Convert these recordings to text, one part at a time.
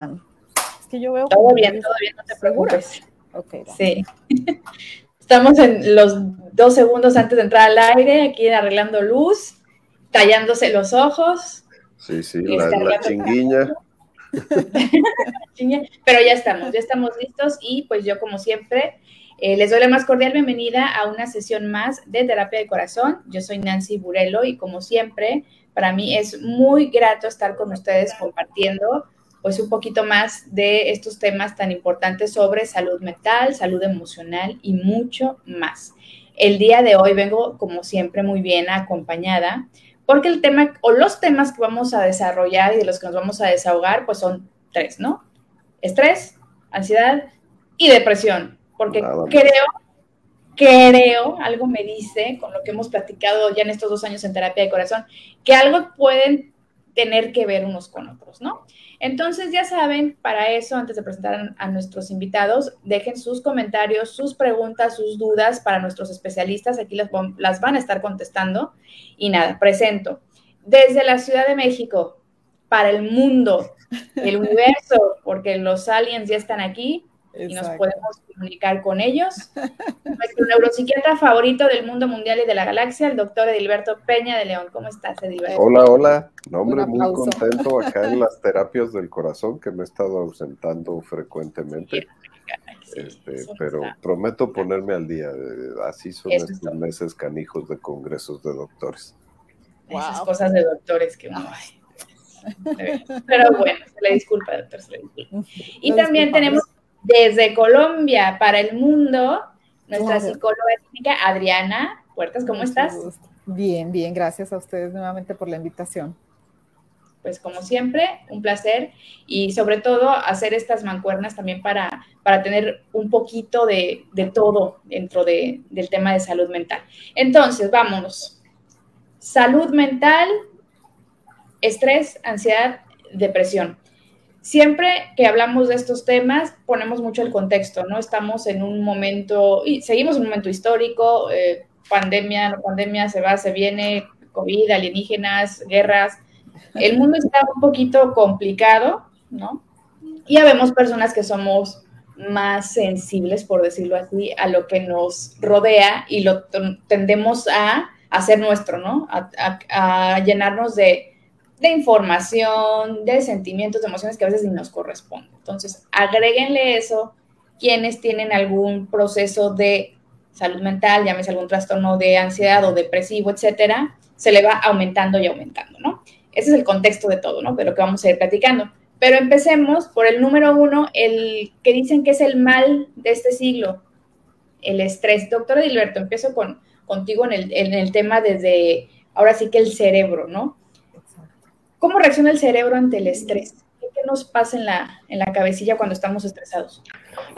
Es que yo veo... Todo bien, todo bien, no te preocupes. Ok, sí. Estamos en los dos segundos antes de entrar al aire, aquí arreglando luz, tallándose los ojos. Sí, sí, la, la chinguiña. Pero ya estamos, ya estamos listos y pues yo como siempre eh, les doy la más cordial bienvenida a una sesión más de terapia de corazón. Yo soy Nancy Burelo y como siempre para mí es muy grato estar con ustedes compartiendo pues un poquito más de estos temas tan importantes sobre salud mental, salud emocional y mucho más. El día de hoy vengo como siempre muy bien acompañada porque el tema o los temas que vamos a desarrollar y de los que nos vamos a desahogar pues son tres, ¿no? Estrés, ansiedad y depresión, porque creo creo, algo me dice, con lo que hemos platicado ya en estos dos años en terapia de corazón, que algo pueden tener que ver unos con otros, ¿no? Entonces, ya saben, para eso, antes de presentar a nuestros invitados, dejen sus comentarios, sus preguntas, sus dudas para nuestros especialistas. Aquí las, van a estar contestando. Y nada, presento. Desde la Ciudad de México, para el mundo, el universo, porque los aliens ya están aquí, y nos podemos comunicar con ellos. Nuestro neuropsiquiatra favorito del mundo mundial y de la galaxia, el doctor Edilberto Peña de León. ¿Cómo estás, Edilberto? Hola, hola. No, hombre, muy contento acá en las terapias del corazón que me he estado ausentando frecuentemente. Este, pero prometo ponerme al día. Así son estos meses canijos de congresos de doctores. Esas cosas de doctores que Pero bueno, se le disculpa, doctor, se le disculpa. Y también tenemos desde Colombia para el mundo, nuestra psicóloga clínica Adriana Puertas, ¿cómo estás? Bien, bien, gracias a ustedes nuevamente por la invitación. Pues como siempre, un placer y sobre todo hacer estas mancuernas también para, para tener un poquito de, todo dentro del tema de salud mental. Entonces, vámonos. Salud mental, estrés, ansiedad, depresión. Siempre que hablamos de estos temas, ponemos mucho el contexto, ¿no? Estamos en un momento, y seguimos en un momento histórico, eh, pandemia, no pandemia, se va, se viene, COVID, alienígenas, guerras. El mundo está un poquito complicado, ¿no? Y ya vemos personas que somos más sensibles, por decirlo así, a lo que nos rodea y lo tendemos a hacer nuestro, ¿no? a llenarnos de, de información, de sentimientos, de emociones que a veces ni nos corresponden. Entonces, agréguenle eso quienes tienen algún proceso de salud mental, llámese algún trastorno de ansiedad o depresivo, etcétera, se le va aumentando y aumentando, ¿no? Ese es el contexto de todo, ¿no? De lo que vamos a ir platicando. Pero empecemos por el número uno, el que dicen que es el mal de este siglo, el estrés. Doctor Edilberto, empiezo con, contigo en el, en el tema desde, ahora sí que el cerebro, ¿no? ¿Cómo reacciona el cerebro ante el estrés? ¿Qué nos pasa en la, en la cabecilla cuando estamos estresados?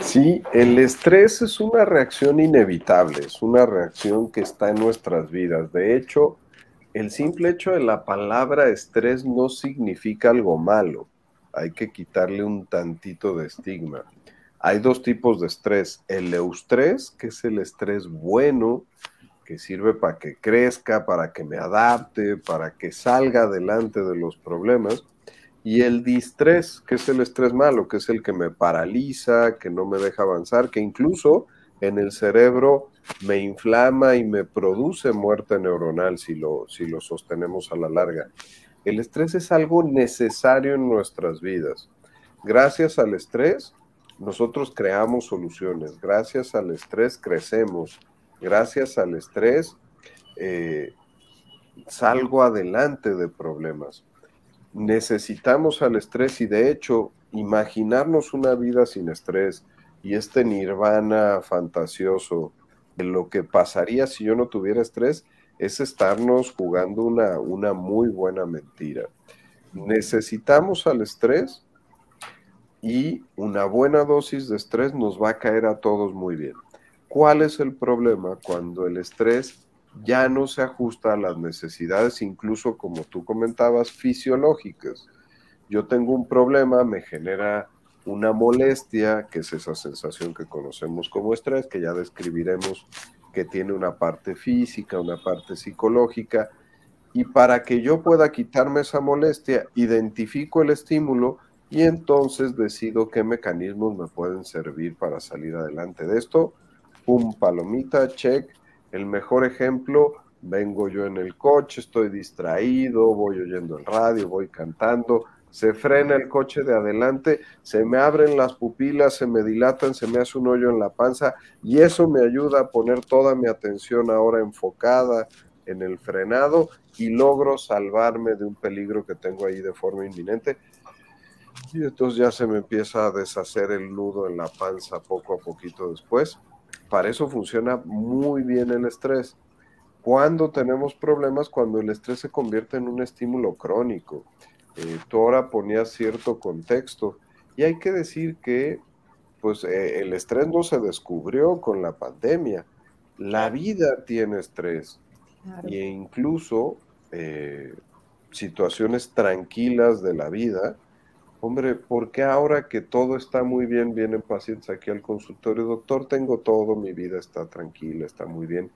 Sí, el estrés es una reacción inevitable, es una reacción que está en nuestras vidas. De hecho, el simple hecho de la palabra estrés no significa algo malo. Hay que quitarle un tantito de estigma. Hay dos tipos de estrés. El eustrés, que es el estrés bueno, sirve para que crezca, para que me adapte, para que salga adelante de los problemas. Y el distrés, que es el estrés malo, que es el que me paraliza, que no me deja avanzar, que incluso en el cerebro me inflama y me produce muerte neuronal si lo, si lo sostenemos a la larga. El estrés es algo necesario en nuestras vidas. Gracias al estrés, nosotros creamos soluciones. Gracias al estrés, crecemos gracias al estrés, eh, salgo adelante de problemas. Necesitamos al estrés y de hecho imaginarnos una vida sin estrés y este nirvana fantasioso de lo que pasaría si yo no tuviera estrés es estarnos jugando una, una muy buena mentira. Necesitamos al estrés y una buena dosis de estrés nos va a caer a todos muy bien. ¿Cuál es el problema cuando el estrés ya no se ajusta a las necesidades, incluso como tú comentabas, fisiológicas? Yo tengo un problema, me genera una molestia, que es esa sensación que conocemos como estrés, que ya describiremos que tiene una parte física, una parte psicológica, y para que yo pueda quitarme esa molestia, identifico el estímulo y entonces decido qué mecanismos me pueden servir para salir adelante de esto. Pum, palomita, check. El mejor ejemplo, vengo yo en el coche, estoy distraído, voy oyendo el radio, voy cantando, se frena el coche de adelante, se me abren las pupilas, se me dilatan, se me hace un hoyo en la panza y eso me ayuda a poner toda mi atención ahora enfocada en el frenado y logro salvarme de un peligro que tengo ahí de forma inminente. Y entonces ya se me empieza a deshacer el nudo en la panza poco a poquito después. Para eso funciona muy bien el estrés. Cuando tenemos problemas, cuando el estrés se convierte en un estímulo crónico. Eh, tú ahora ponías cierto contexto y hay que decir que pues eh, el estrés no se descubrió con la pandemia. La vida tiene estrés e incluso eh, situaciones tranquilas de la vida. Hombre, ¿por qué ahora que todo está muy bien, vienen pacientes aquí al consultorio? Doctor, tengo todo, mi vida está tranquila, está muy bien,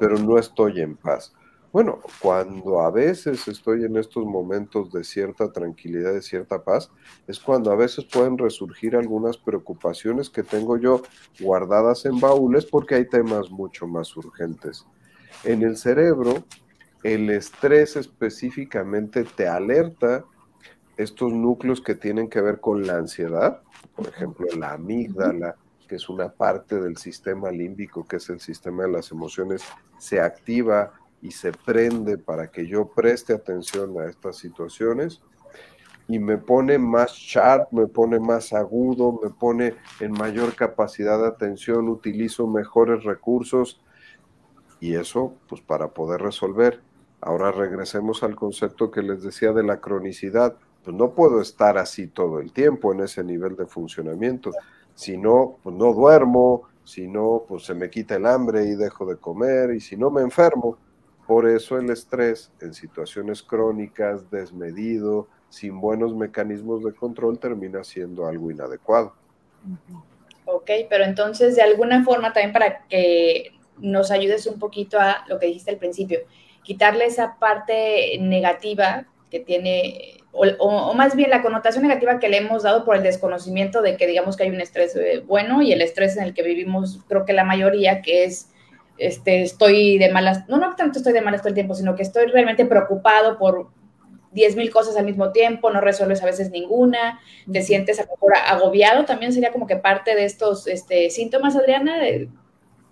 pero no estoy en paz. Bueno, cuando a veces estoy en estos momentos de cierta tranquilidad, de cierta paz, es cuando a veces pueden resurgir algunas preocupaciones que tengo yo guardadas en baúles porque hay temas mucho más urgentes. En el cerebro, el estrés específicamente te alerta estos núcleos que tienen que ver con la ansiedad, por ejemplo, la amígdala, que es una parte del sistema límbico, que es el sistema de las emociones, se activa y se prende para que yo preste atención a estas situaciones y me pone más sharp, me pone más agudo, me pone en mayor capacidad de atención, utilizo mejores recursos y eso pues para poder resolver. Ahora regresemos al concepto que les decía de la cronicidad. Pues no puedo estar así todo el tiempo en ese nivel de funcionamiento. Si no, pues no duermo, si no, pues se me quita el hambre y dejo de comer, y si no me enfermo. Por eso el estrés en situaciones crónicas, desmedido, sin buenos mecanismos de control, termina siendo algo inadecuado. Ok, pero entonces de alguna forma también para que nos ayudes un poquito a lo que dijiste al principio, quitarle esa parte negativa que tiene, o, más bien la connotación negativa que le hemos dado por el desconocimiento de que digamos que hay un estrés eh, bueno y el estrés en el que vivimos, creo que la mayoría, que es, este, estoy de malas, no, no tanto estoy de malas todo el tiempo, sino que estoy realmente preocupado por 10 mil cosas al mismo tiempo, no resuelves a veces ninguna, te sientes a lo mejor agobiado, también sería como que parte de estos este, síntomas, Adriana, de,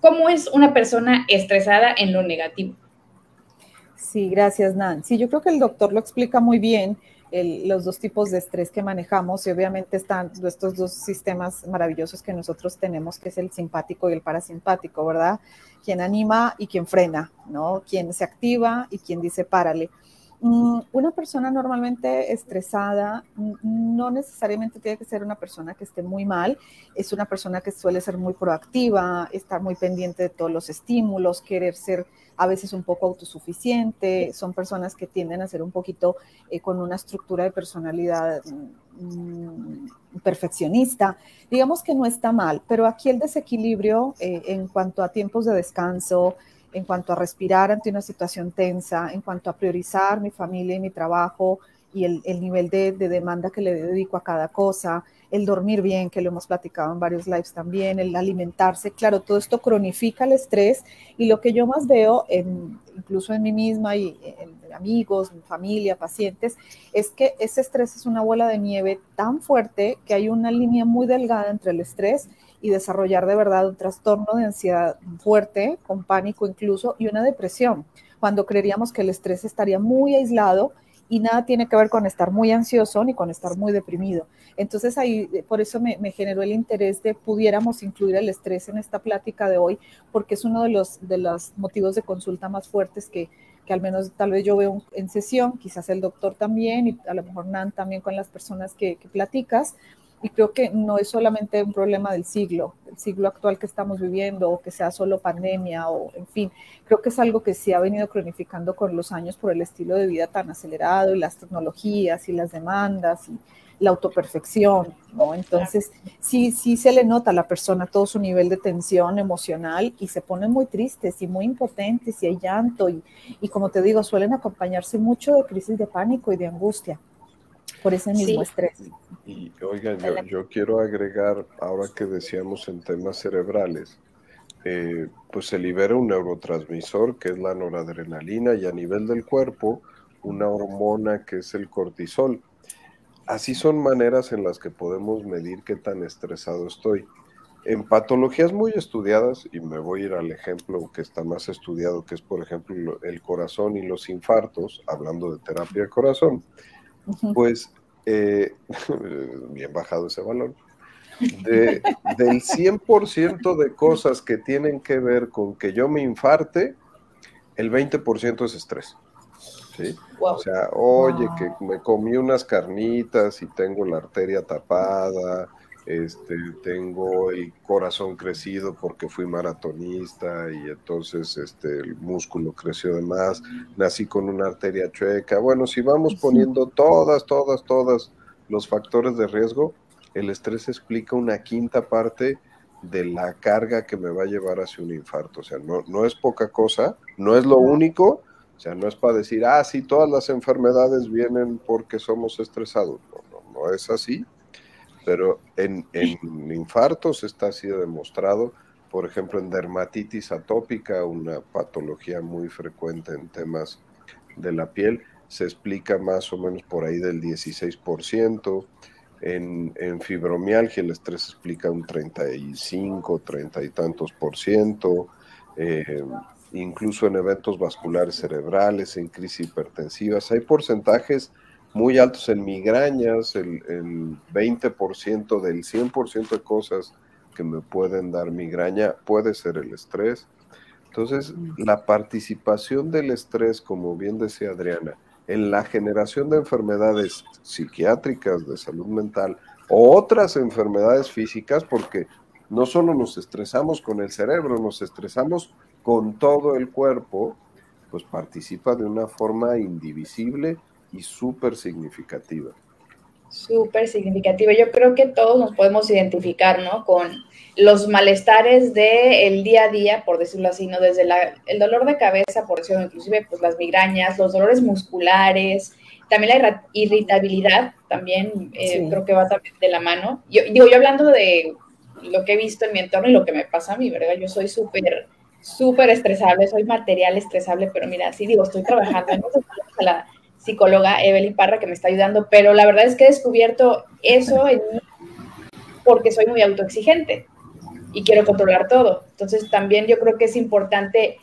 ¿Cómo es una persona estresada en lo negativo? Sí, gracias, Nancy. Yo creo que el doctor lo explica muy bien. los dos tipos de estrés que manejamos y obviamente están estos dos sistemas maravillosos que nosotros tenemos, que es el simpático y el parasimpático, ¿verdad? Quien anima y quien frena, ¿no? Quien se activa y quien dice párale. Mm, una persona normalmente estresada no necesariamente tiene que ser una persona que esté muy mal, es una persona que suele ser muy proactiva, estar muy pendiente de todos los estímulos, querer ser a veces un poco autosuficiente, son personas que tienden a ser un poquito eh, con una estructura de personalidad mm, perfeccionista. Digamos que no está mal, pero aquí el desequilibrio eh, en cuanto a tiempos de descanso, en cuanto a respirar ante una situación tensa, en cuanto a priorizar mi familia y mi trabajo y el, nivel de, demanda que le dedico a cada cosa, el dormir bien, que lo hemos platicado en varios lives también, el alimentarse, claro, todo esto cronifica el estrés y lo que yo más veo, incluso en mí misma y en amigos, familia, pacientes, es que ese estrés es una bola de nieve tan fuerte que hay una línea muy delgada entre el estrés desarrollar de verdad un trastorno de ansiedad fuerte, con pánico incluso, y una depresión, cuando creeríamos que el estrés estaría muy aislado y nada tiene que ver con estar muy ansioso ni con estar muy deprimido. Entonces ahí, por eso me, generó el interés de pudiéramos incluir el estrés en esta plática de hoy, porque es uno de los, de los motivos de consulta más fuertes que, que al menos tal vez yo veo en sesión, quizás el doctor también y a lo mejor Nan también con las personas que, que platicas, y creo que no es solamente un problema del siglo, del siglo actual que estamos viviendo, o que sea solo pandemia, o en fin, creo que es algo que sí ha venido cronificando con los años por el estilo de vida tan acelerado y las tecnologías y las demandas y la autoperfección, ¿no? Entonces, sí, sí se le nota a la persona todo su nivel de tensión emocional y se ponen muy tristes y muy impotentes y hay llanto y, y como te digo, suelen acompañarse mucho de crisis de pánico y de angustia. Por ese mismo estrés. Y, oigan, yo, quiero agregar, ahora que decíamos en temas cerebrales, eh, pues se libera un neurotransmisor que es la noradrenalina y a nivel del cuerpo una hormona que es el cortisol. Así son maneras en las que podemos medir qué tan estresado estoy. En patologías muy estudiadas, y me voy a ir al ejemplo que está más estudiado, que es por ejemplo el corazón y los infartos, hablando de terapia de corazón, pues eh, bien bajado ese valor, de, del 100% de cosas que tienen que ver con que yo me infarte, el 20% es estrés. ¿sí? O sea, oye, que me comí unas carnitas y tengo la arteria tapada, este, tengo el corazón crecido porque fui maratonista y entonces este, el músculo creció de más, nací con una arteria chueca. Bueno, si vamos poniendo todas, todas, todas los factores de riesgo, el estrés explica una quinta parte de la carga que me va a llevar hacia un infarto. O sea, no, no es poca cosa, no es lo único, o sea, no es para decir, ah, sí, todas las enfermedades vienen porque somos estresados. No, no, no es así pero en, infartos está sido demostrado, por ejemplo, en dermatitis atópica, una patología muy frecuente en temas de la piel, se explica más o menos por ahí del 16%. En, en fibromialgia el estrés explica un 35, 30 y tantos por ciento. Eh, incluso en eventos vasculares cerebrales, en crisis hipertensivas, hay porcentajes muy altos en migrañas, el, 20% del 100% de cosas que me pueden dar migraña puede ser el estrés. Entonces, la participación del estrés, como bien decía Adriana, en la generación de enfermedades psiquiátricas de salud mental o otras enfermedades físicas, porque no solo nos estresamos con el cerebro, nos estresamos con todo el cuerpo, pues participa de una forma indivisible y súper significativa. Súper significativa. Yo creo que todos nos podemos identificar, ¿no? Con los malestares del día a día, por decirlo así, ¿no? Desde el dolor de cabeza, por decirlo, inclusive pues las migrañas, los dolores musculares, también la irritabilidad, también eh, creo que va también de la mano. Yo digo, yo hablando de lo que he visto en mi entorno y lo que me pasa a mí, ¿verdad? Yo soy súper, súper estresable, soy material estresable, pero mira, sí digo, estoy trabajando la psicóloga Evelyn Parra que me está ayudando, pero la verdad es que he descubierto eso en mí porque soy muy autoexigente y quiero controlar todo. Entonces también yo creo que es importante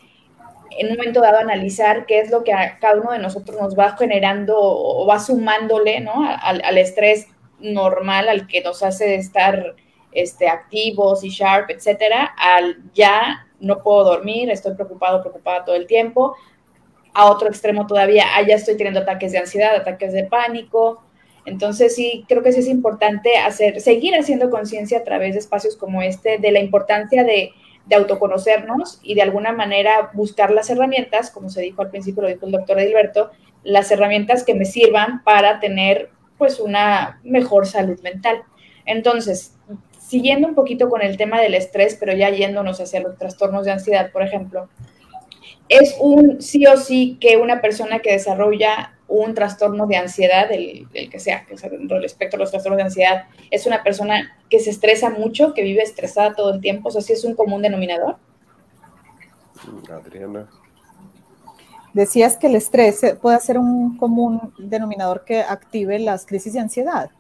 en un momento dado analizar qué es lo que a cada uno de nosotros nos va generando o va sumándole ¿no? al, estrés normal, al que nos hace estar este, activos y sharp, etcétera, al ya no puedo dormir, estoy preocupado, preocupada todo el tiempo, a otro extremo todavía, allá estoy teniendo ataques de ansiedad, ataques de pánico. Entonces sí, creo que sí es importante hacer, seguir haciendo conciencia a través de espacios como este de la importancia de, de, autoconocernos y de alguna manera buscar las herramientas, como se dijo al principio, lo dijo el doctor Edilberto, las herramientas que me sirvan para tener pues una mejor salud mental. Entonces, siguiendo un poquito con el tema del estrés, pero ya yéndonos hacia los trastornos de ansiedad, por ejemplo, es un sí o sí que una persona que desarrolla un trastorno de ansiedad, el, que sea, que sea dentro del espectro de los trastornos de ansiedad, es una persona que se estresa mucho, que vive estresada todo el tiempo, o sea, sí es un común denominador. Adriana. Decías que el estrés puede ser un común denominador que active las crisis de ansiedad.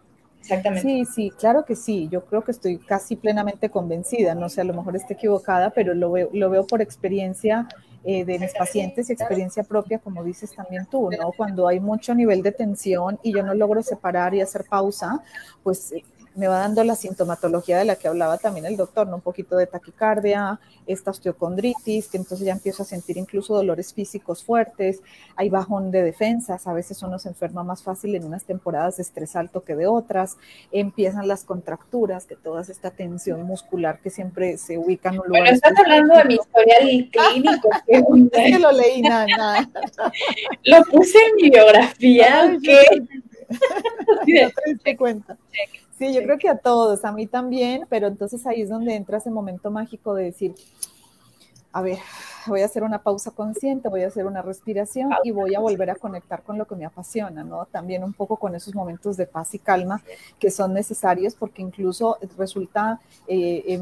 Exactamente. Sí, sí, claro que sí. Yo creo que estoy casi plenamente convencida. No sé, a lo mejor esté equivocada, pero lo veo, lo veo por experiencia eh, de mis pacientes y experiencia propia, como dices también tú, ¿no? Cuando hay mucho nivel de tensión y yo no logro separar y hacer pausa, pues eh, me va dando la sintomatología de la que hablaba también el doctor, ¿no? Un poquito de taquicardia, esta osteocondritis, que entonces ya empiezo a sentir incluso dolores físicos fuertes, hay bajón de defensas, a veces uno se enferma más fácil en unas temporadas de estrés alto que de otras, empiezan las contracturas, que toda esta tensión muscular que siempre se ubica en un lugar. Bueno, estás hablando de mi historial clínico. que lo leí, nada, nada. Lo puse en mi biografía. No te cuenta. Sí, yo creo que a todos, a mí también, pero entonces ahí es donde entra ese momento mágico de decir, a ver, voy a hacer una pausa consciente, voy a hacer una respiración y voy a volver a conectar con lo que me apasiona, ¿no? También un poco con esos momentos de paz y calma que son necesarios porque incluso resulta eh,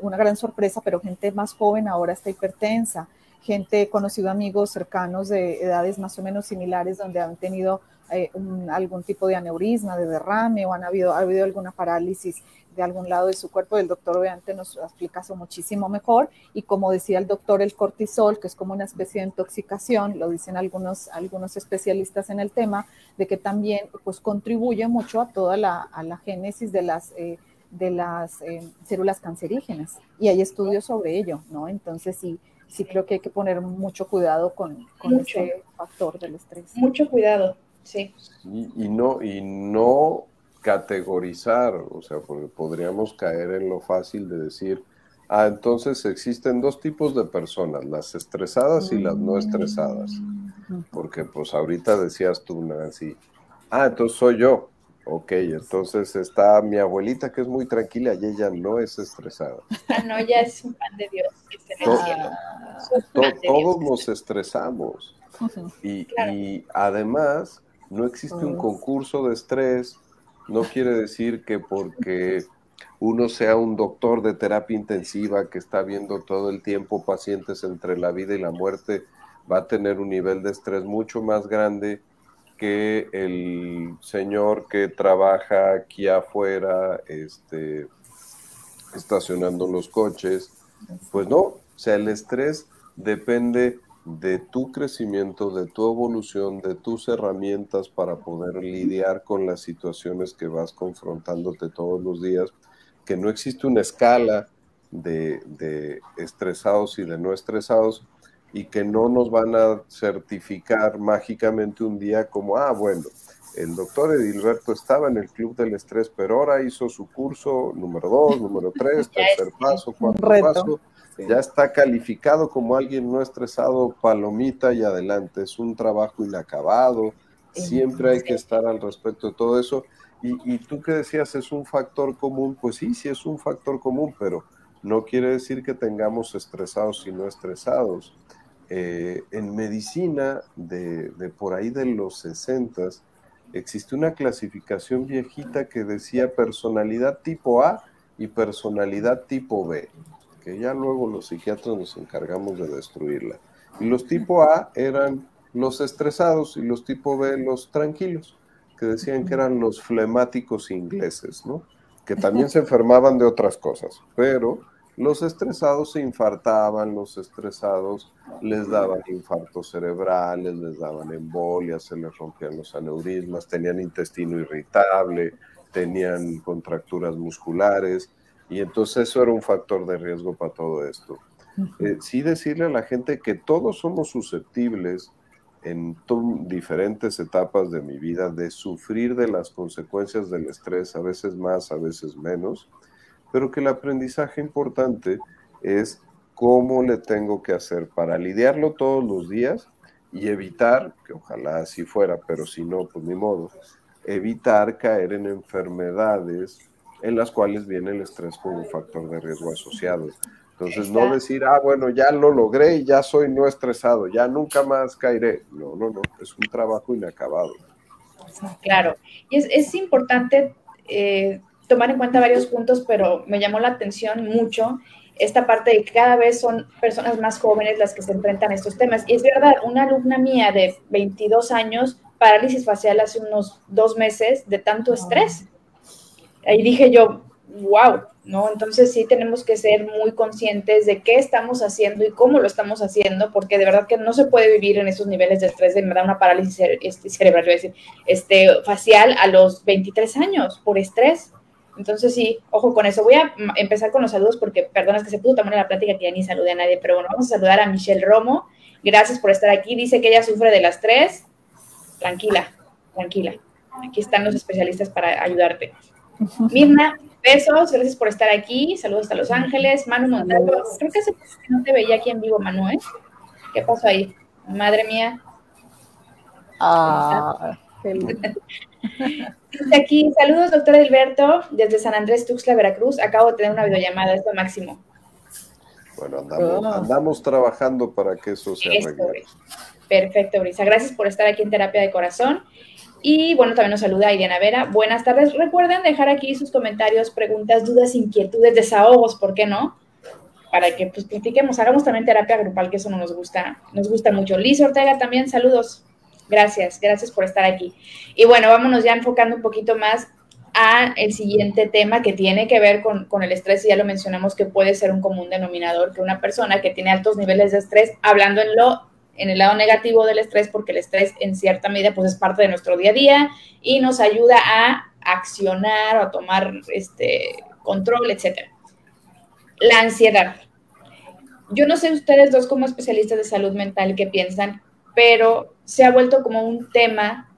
una gran sorpresa, pero gente más joven ahora está hipertensa, gente, conocido amigos cercanos de edades más o menos similares donde han tenido eh, algún tipo de aneurisma, de derrame o han habido, ha habido alguna parálisis de algún lado de su cuerpo. El doctor obviamente nos explica eso muchísimo mejor. Y como decía el doctor, el cortisol, que es como una especie de intoxicación, lo dicen algunos, algunos especialistas en el tema, de que también pues, contribuye mucho a toda la, a la génesis de las... Eh, de las eh, células cancerígenas y hay estudios sobre ello, ¿no? Entonces sí, sí creo que hay que poner muco cuidado con, con ese factor del estrés. Mucho cuidado, sí. Y, no, y no categorizar, o sea, porque podríamos caer en lo fácil de decir, ah, entonces existen dos tipos de personas, las estresadas y las no estresadas. Mm. Porque pues ahorita decías tú, Nancy, ah, entonces soy yo. Ok, entonces está mi abuelita que es muy tranquila y ella no es estresada. Ah, no, ya es un pan de Dios que todos nos estresamos. Y, y, además, no existe un concurso de estrés no quiere decir que porque uno sea un doctor de terapia intensiva que está viendo todo el tiempo pacientes entre la vida y la muerte, va a tener un nivel de estrés mucho más grande que el señor que trabaja aquí afuera, este, estacionando los coches. Pues no, o sea, el estrés depende de tu crecimiento, de tu evolución, de tus herramientas para poder lidiar con las situaciones que vas confrontándote todos los días, que no existe una escala de, estresados y de no estresados y que no nos van a certificar mágicamente un día como, ah, bueno, el doctor Edilberto estaba en el club del estrés, pero ahora hizo su curso número dos, número tres, tercer paso, cuarto paso ya está calificado como alguien no estresado, palomita y adelante. Es un trabajo inacabado. Siempre hay que estar al respecto de todo eso. Y, tú que decías, es un factor común. Pues sí, sí es un factor común, pero no quiere decir que tengamos estresados y no estresados. Eh, en medicina, de, de, por ahí de los 60, existe una clasificación viejita que decía personalidad tipo A y personalidad tipo B que ya luego los psiquiatras nos encargamos de destruirla. Y los tipo A eran los estresados y los tipo B los tranquilos, que decían que eran los flemáticos ingleses, ¿no? Que también se enfermaban de otras cosas, pero los estresados se infartaban, los estresados les daban infartos cerebrales, les daban embolias, se les rompían los aneurismas, tenían intestino irritable, tenían contracturas musculares, y entonces eso era un factor de riesgo para todo esto. Eh, sí decirle a la gente que todos somos susceptibles en diferentes etapas de mi vida de sufrir de las consecuencias del estrés, a veces más, a veces menos, pero que el aprendizaje importante es cómo le tengo que hacer para lidiarlo todos los días y evitar, que ojalá así fuera, pero si no, pues ni modo, evitar caer en enfermedades en las cuales viene el estrés como un factor de riesgo asociado. Entonces, no decir, ah, bueno, ya lo logré y ya soy no estresado, ya nunca más caeré. No, no, no, es un trabajo inacabado. Claro, y es, es importante eh, tomar en cuenta varios puntos, pero me llamó la atención mucho esta parte de que cada vez son personas más jóvenes las que se enfrentan a estos temas. Y es verdad, una alumna mía de 22 años, parálisis facial hace unos dos meses de tanto estrés ahí dije yo, wow, ¿no? Entonces sí tenemos que ser muy conscientes de qué estamos haciendo y cómo lo estamos haciendo, porque de verdad que no se puede vivir en esos niveles de estrés, de me da una parálisis este, cerebral, decir, este, facial a los 23 años por estrés. Entonces sí, ojo con eso. Voy a empezar con los saludos porque, perdona, es que se pudo tomar la plática que ya ni saludé a nadie, pero bueno, vamos a saludar a Michelle Romo. Gracias por estar aquí. Dice que ella sufre de las tres. Tranquila, tranquila. Aquí están los especialistas para ayudarte. Mirna, besos, gracias por estar aquí. Saludos a Los Ángeles. Manu Montalvo, creo que no te veía aquí en vivo, Manu, ¿eh? ¿Qué pasó ahí? Madre mía. Ah, aquí, saludos, doctor Alberto, desde San Andrés, Tuxtla, Veracruz. Acabo de tener una videollamada, es lo máximo. Bueno, andamos, ah. andamos trabajando para que eso se arregle. Perfecto, Brisa. Gracias por estar aquí en Terapia de Corazón. Y bueno, también nos saluda Iriana Vera. Buenas tardes. Recuerden dejar aquí sus comentarios, preguntas, dudas, inquietudes, desahogos, ¿por qué no? Para que pues platiquemos, hagamos también terapia grupal, que eso nos gusta, nos gusta mucho. Liz Ortega también, saludos. Gracias, gracias por estar aquí. Y bueno, vámonos ya enfocando un poquito más a el siguiente tema que tiene que ver con, con, el estrés, y ya lo mencionamos que puede ser un común denominador, que una persona que tiene altos niveles de estrés, hablando en lo en el lado negativo del estrés, porque el estrés en cierta medida pues es parte de nuestro día a día y nos ayuda a accionar o a tomar este control, etcétera. La ansiedad. Yo no sé ustedes dos como especialistas de salud mental qué piensan, pero se ha vuelto como un tema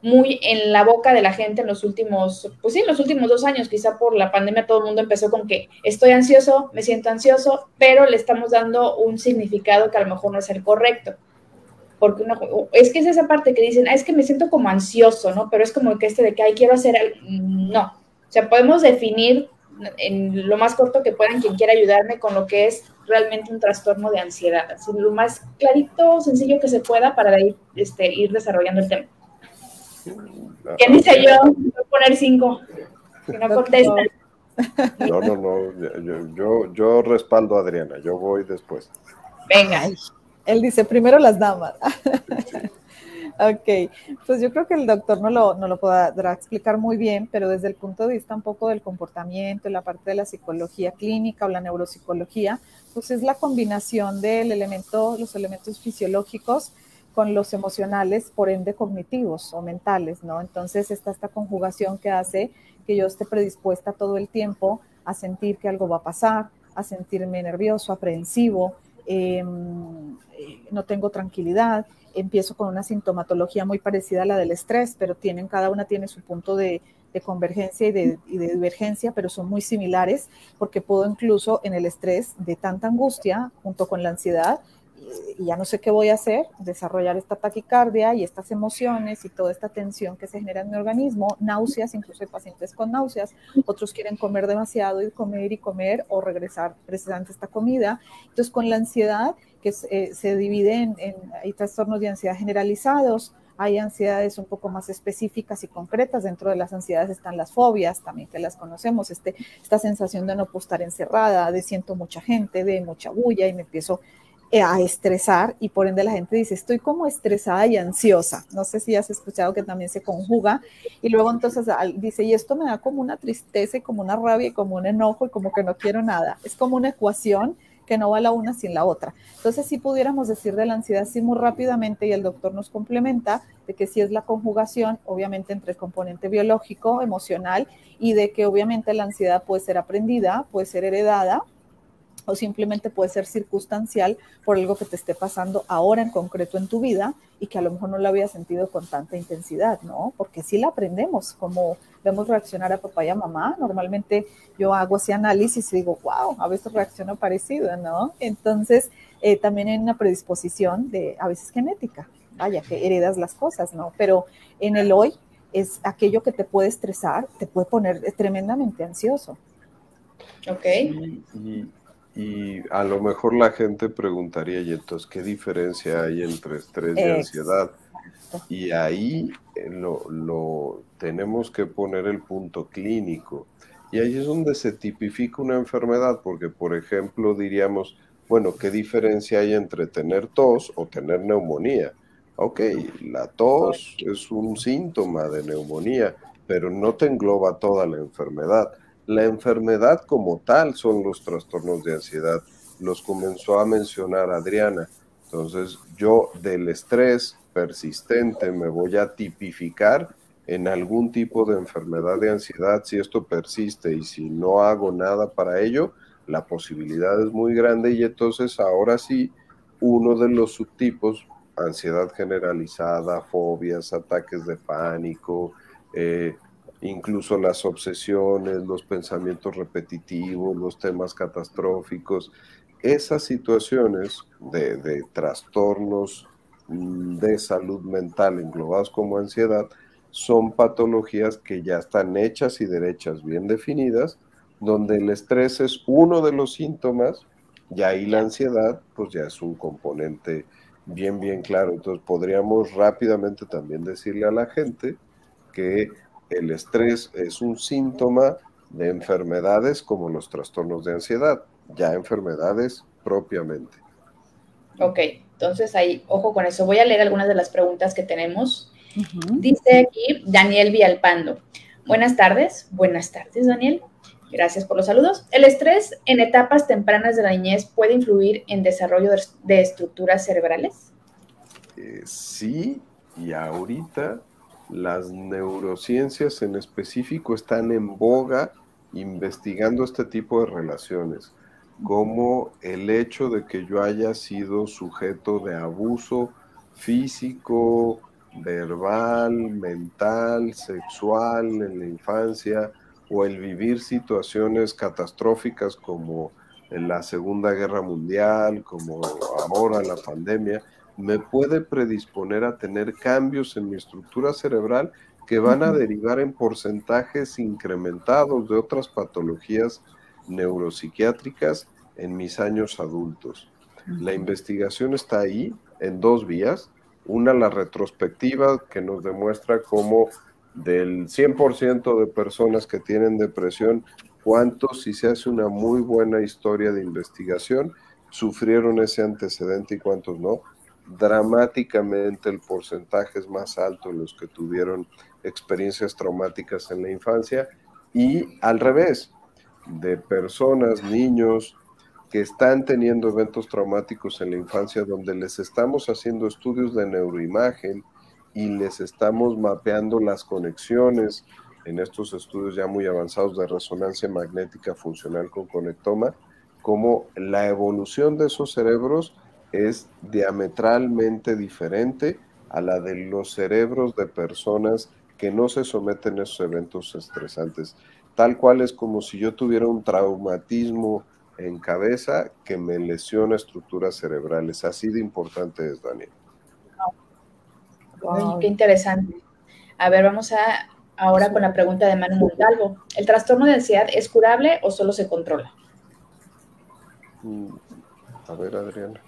muy en la boca de la gente en los últimos, pues sí, en los últimos dos años, quizá por la pandemia todo el mundo empezó con que estoy ansioso, me siento ansioso, pero le estamos dando un significado que a lo mejor no es el correcto. Porque es que es esa parte que dicen, ah, es que me siento como ansioso, ¿no? Pero es como que este de que, ay, quiero hacer algo. No. O sea, podemos definir en lo más corto que puedan quien quiera ayudarme con lo que es realmente un trastorno de ansiedad. Así, lo más clarito, sencillo que se pueda para este, ir desarrollando el tema. ¿Quién dice yo? Voy a poner cinco. Que no contesta. No, no, no. Yo, yo, respaldo a Adriana. Yo voy después. Venga. Él dice primero las damas. Ok, pues yo creo que el doctor no lo, no lo podrá explicar muy bien, pero desde el punto de vista un poco del comportamiento, la parte de la psicología clínica o la neuropsicología, pues es la combinación del elemento, los elementos fisiológicos con los emocionales, por ende cognitivos o mentales, ¿no? Entonces está esta conjugación que hace que yo esté predispuesta todo el tiempo a sentir que algo va a pasar, a sentirme nervioso, aprensivo, em, eh, no tengo tranquilidad, empiezo con una sintomatología muy parecida a la del estrés, pero tienen, cada una tiene su punto de, convergencia y de, y de, divergencia, pero son muy similares, porque puedo incluso en el estrés de tanta angustia, junto con la ansiedad, y ya no sé qué voy a hacer, desarrollar esta taquicardia y estas emociones y toda esta tensión que se genera en mi organismo, náuseas, incluso hay pacientes con náuseas, otros quieren comer demasiado y comer y comer o regresar precisamente esta comida. Entonces, con la ansiedad, que eh, se divide en, hay trastornos de ansiedad generalizados, hay ansiedades un poco más específicas y concretas. Dentro de las ansiedades están las fobias, también que las conocemos, este, esta sensación de no poder estar encerrada, de siento mucha gente, de mucha bulla y me empiezo a estresar y por ende la gente dice, estoy como estresada y ansiosa. No sé si has escuchado que también se conjuga y luego entonces dice, y esto me da como una tristeza y como una rabia y como un enojo y como que no quiero nada. Es como una ecuación que no va la una sin la otra. Entonces, si pudiéramos decir de la ansiedad así muy rápidamente y el doctor nos complementa de que si es la conjugación, obviamente entre el componente biológico, emocional y de que obviamente la ansiedad puede ser aprendida, puede ser heredada, o simplemente puede ser circunstancial por algo que te esté pasando ahora en concreto en tu vida y que a lo mejor no lo había sentido con tanta intensidad, ¿no? Porque sí la aprendemos, como vemos reaccionar a papá y a mamá, normalmente yo hago ese análisis y digo, wow, a veces reacciono parecido, ¿no? Entonces, eh, también hay una predisposición de, a veces genética, vaya, que heredas las cosas, ¿no? Pero en el hoy es aquello que te puede estresar, te puede poner tremendamente ansioso. Ok. y, y a lo mejor la gente preguntaría, y entonces, ¿qué diferencia hay entre estrés y ansiedad? Y ahí eh, lo, lo, tenemos que poner el punto clínico. Y ahí es donde se tipifica una enfermedad, porque por ejemplo diríamos, bueno, ¿qué diferencia hay entre tener tos o tener neumonía? Ok, la tos es un síntoma de neumonía, pero no te engloba toda la enfermedad. La enfermedad como tal son los trastornos de ansiedad. Los comenzó a mencionar Adriana. Entonces yo del estrés persistente me voy a tipificar en algún tipo de enfermedad de ansiedad si esto persiste y si no hago nada para ello, la posibilidad es muy grande y entonces ahora sí, uno de los subtipos, ansiedad generalizada, fobias, ataques de pánico, eh, incluso las obsesiones, los pensamientos repetitivos, los temas catastróficos, esas situaciones de, trastornos mm, de salud mental englobados como ansiedad son patologías que ya están hechas y derechas, bien definidas, donde el estrés es uno de los síntomas Y ahí la ansiedad, pues ya es un componente bien, bien claro. Entonces podríamos rápidamente también decirle a la gente que el estrés es un síntoma de enfermedades como los trastornos de ansiedad, ya enfermedades propiamente. Ok, entonces ahí, ojo con eso. Voy a leer algunas de las preguntas que tenemos. Dice aquí Daniel Vialpando. Buenas tardes. Buenas tardes, Daniel. Gracias por los saludos. ¿El estrés en etapas tempranas de la niñez puede influir en desarrollo de estructuras cerebrales? Eh, sí, y ahorita las neurociencias en específico están en boga investigando este tipo de relaciones, como el hecho de que yo haya sido sujeto de abuso físico, verbal, mental, sexual en la infancia, o el vivir situaciones catastróficas como en la Segunda Guerra Mundial, como ahora la pandemia, me puede predisponer a tener cambios en mi estructura cerebral que van a derivar en porcentajes incrementados de otras patologías neuropsiquiátricas en mis años adultos. La investigación está ahí en dos vías. Una, la retrospectiva, que nos demuestra cómo del 100% de personas que tienen depresión, cuántos, si se hace una muy buena historia de investigación, sufrieron ese antecedente y cuántos no. Dramáticamente el porcentaje es más alto en los que tuvieron experiencias traumáticas en la infancia. Y al revés, de personas, niños que están teniendo eventos traumáticos en la infancia donde les estamos haciendo estudios de neuroimagen, y les estamos mapeando las conexiones en estos estudios ya muy avanzados de resonancia magnética funcional con conectoma, como la evolución de esos cerebros es diametralmente diferente a la de los cerebros de personas que no se someten a esos eventos estresantes. Tal cual es como si yo tuviera un traumatismo en cabeza que me lesiona estructuras cerebrales. Así de importante es, Daniel qué interesante. A ver, vamos a ahora con la pregunta de Manu Montalvo. ¿El trastorno de ansiedad es curable o solo se controla? Mm, a ver, Adriana.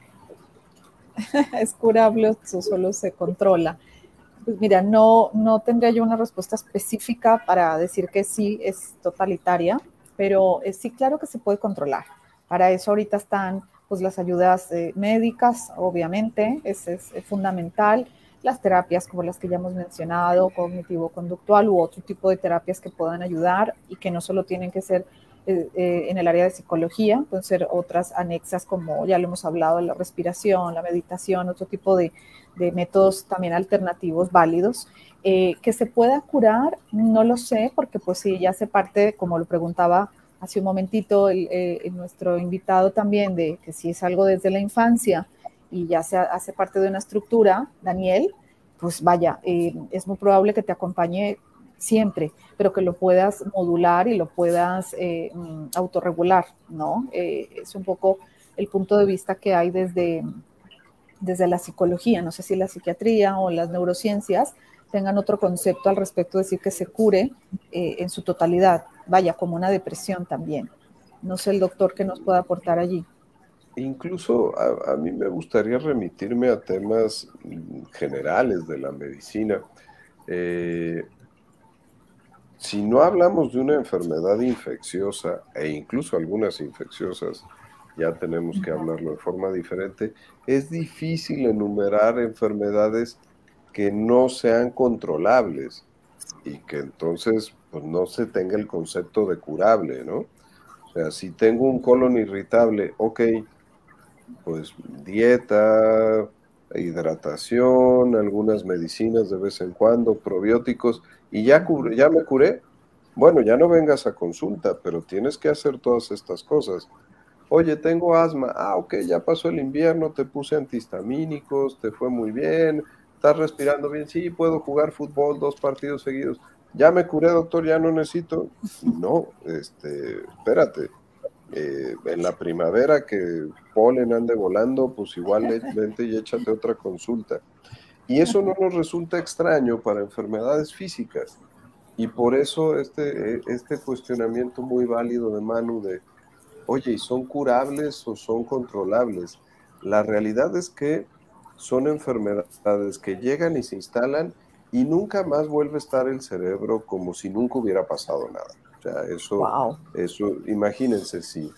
¿Es curable o solo se controla? Pues mira, no, no tendría yo una respuesta específica para decir que sí es totalitaria, pero sí, claro que se puede controlar. Para eso ahorita están pues las ayudas eh, médicas, obviamente, es, es fundamental las terapias como las que ya hemos mencionado, cognitivo-conductual u otro tipo de terapias que puedan ayudar y que no solo tienen que ser eh, eh, en el área de psicología, pueden ser otras anexas como ya lo hemos hablado, la respiración, la meditación, otro tipo de, métodos también alternativos válidos. Eh, que se pueda curar, no lo sé, porque pues sí, ya hace parte, como lo preguntaba hace un momentito nuestro invitado también, de que si es algo desde la infancia, y ya se hace parte de una estructura, Daniel, pues vaya, eh, es muy probable que te acompañe siempre, pero que lo puedas modular y lo puedas eh, mm, autorregular, ¿no? Eh, es un poco el punto de vista que hay desde, desde la psicología, no sé si la psiquiatría o las neurociencias tengan otro concepto al respecto de decir que se cure en su totalidad, vaya, como una depresión también. No sé el doctor que nos pueda aportar allí. Incluso a, mí me gustaría remitirme a temas generales de la medicina. Eh, si no hablamos de una enfermedad infecciosa, e incluso algunas infecciosas, ya tenemos que hablarlo de forma diferente, es difícil enumerar enfermedades que no sean controlables y que entonces pues, no se tenga el concepto de curable, ¿no? O sea, si tengo un colon irritable, ok, pues dieta, hidratación, algunas medicinas de vez en cuando, probióticos, y ya, ya me curé. Bueno, ya no vengas a consulta, pero tienes que hacer todas estas cosas. Oye, tengo asma. Ah, ok, ya pasó el invierno, te puse antihistamínicos, te fue muy bien, estás respirando bien. Sí, puedo jugar fútbol dos partidos seguidos. Ya me curé, doctor, ya no necesito. No, este, espérate eh, en la primavera que polen ande volando, pues igual vente y échate otra consulta. Y eso no nos resulta extraño para enfermedades físicas. Y por eso este, este cuestionamiento muy válido de Manu de, oye, ¿y son curables o son controlables? La realidad es que son enfermedades que llegan y se instalan y nunca más vuelve a estar el cerebro como si nunca hubiera pasado nada. O sea, eso, eso imagínense si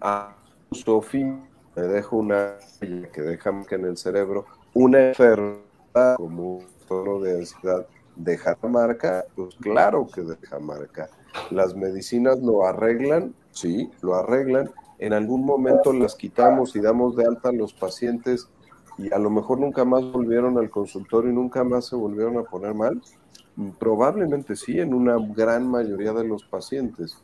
a Sofía me dejo una que deja en el cerebro, una enfermedad como un tono de ansiedad deja marca, pues claro que deja marca. Las medicinas lo arreglan, sí, lo arreglan. En algún momento las quitamos y damos de alta a los pacientes y a lo mejor nunca más volvieron al consultorio y nunca más se volvieron a poner mal? Probablemente sí, en una gran mayoría de los pacientes.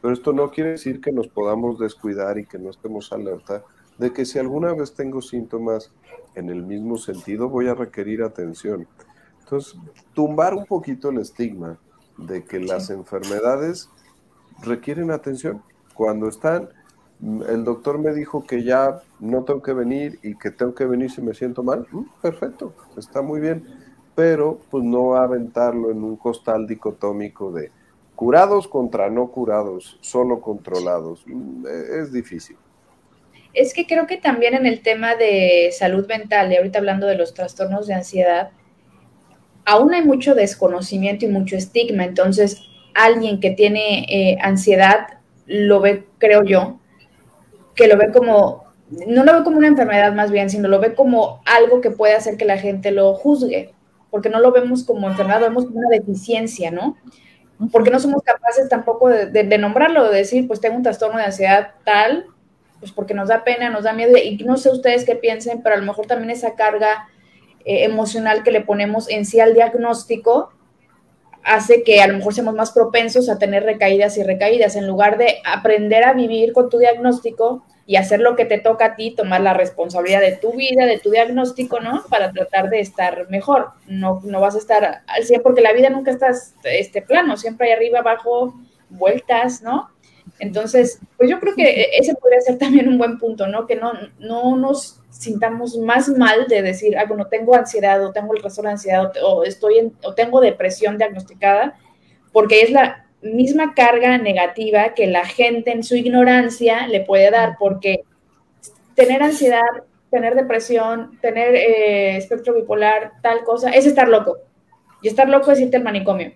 Pero esto no quiere decir que nos podamos descuidar y que no estemos alerta de que si alguna vez tengo síntomas en el mismo sentido, voy a requerir atención. Entonces, tumbar un poquito el estigma de que las enfermedades requieren atención. Cuando están el doctor me dijo que ya no tengo que venir y que tengo que venir si me siento mal. Mm, perfecto, está muy bien. Pero pues no aventarlo en un costal dicotómico de curados contra no curados, solo controlados. Mm, e, es difícil. Es que creo que también en el tema de salud mental, y ahorita hablando de los trastornos de ansiedad, aún hay mucho desconocimiento y mucho estigma. Entonces, alguien que tiene eh, ansiedad lo ve, creo yo, que lo ve como, no lo ve como una enfermedad más bien, sino lo ve como algo que puede hacer que la gente lo juzgue, porque no lo vemos como enfermedad, lo vemos como una deficiencia, ¿no? Porque no somos capaces tampoco de, nombrarlo, de decir, pues tengo un trastorno de ansiedad tal, pues porque nos da pena, nos da miedo, y no sé ustedes qué piensen, pero a lo mejor también esa carga eh, emocional que le ponemos en sí al diagnóstico hace que a lo mejor seamos más propensos a tener recaídas y recaídas, en lugar de aprender a vivir con tu diagnóstico y hacer lo que te toca a ti, tomar la responsabilidad de tu vida, de tu diagnóstico, ¿no? Para tratar de estar mejor. No, no vas a estar al 100 porque la vida nunca está este plano, siempre hay arriba, abajo, vueltas, ¿no? Entonces, pues yo creo que ese podría ser también un buen punto, ¿no? Que no, no nos sintamos más mal de decir, ah, bueno, tengo ansiedad o tengo el trastorno de ansiedad o, estoy en, o tengo depresión diagnosticada, porque es la misma carga negativa que la gente en su ignorancia le puede dar, porque tener ansiedad, tener depresión, tener eh, espectro bipolar, tal cosa, es estar loco. Y estar loco es irte al manicomio.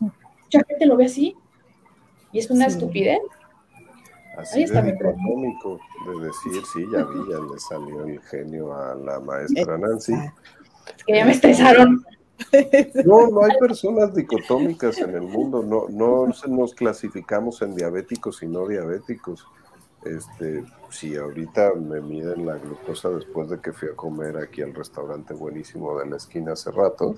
Mucha gente lo ve así. Y es una estupidez. Así de cómico de decir, sí, ya vi, ya le salió el genio a la maestra Nancy. Es que ya me estresaron. No, no hay personas dicotómicas en el mundo, no, no nos clasificamos en diabéticos y no diabéticos. Este, si ahorita me miden la glucosa después de que fui a comer aquí al restaurante buenísimo de la esquina hace rato.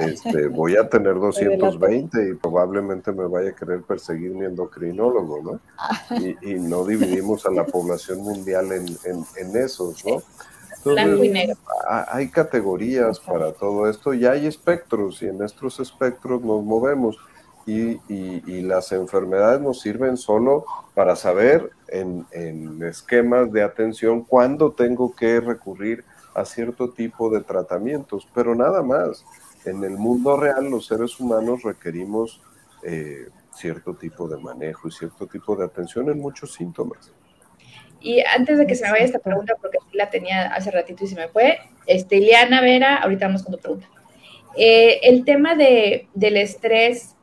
Este, voy a tener 220 y probablemente me vaya a querer perseguir mi endocrinólogo, ¿no? Ah. Y, no dividimos a la población mundial en, en, esos, ¿no? Entonces, hay categorías para todo esto y hay espectros y en estos espectros nos movemos y, y, las enfermedades nos sirven solo para saber en, en esquemas de atención cuándo tengo que recurrir a cierto tipo de tratamientos, pero nada más en el mundo real los seres humanos requerimos eh, cierto tipo de manejo y cierto tipo de atención en muchos síntomas. Y antes de que se me vaya esta pregunta, porque la tenía hace ratito y se me fue, este, Ileana Vera, ahorita vamos con tu pregunta. Eh, el tema de, del estrés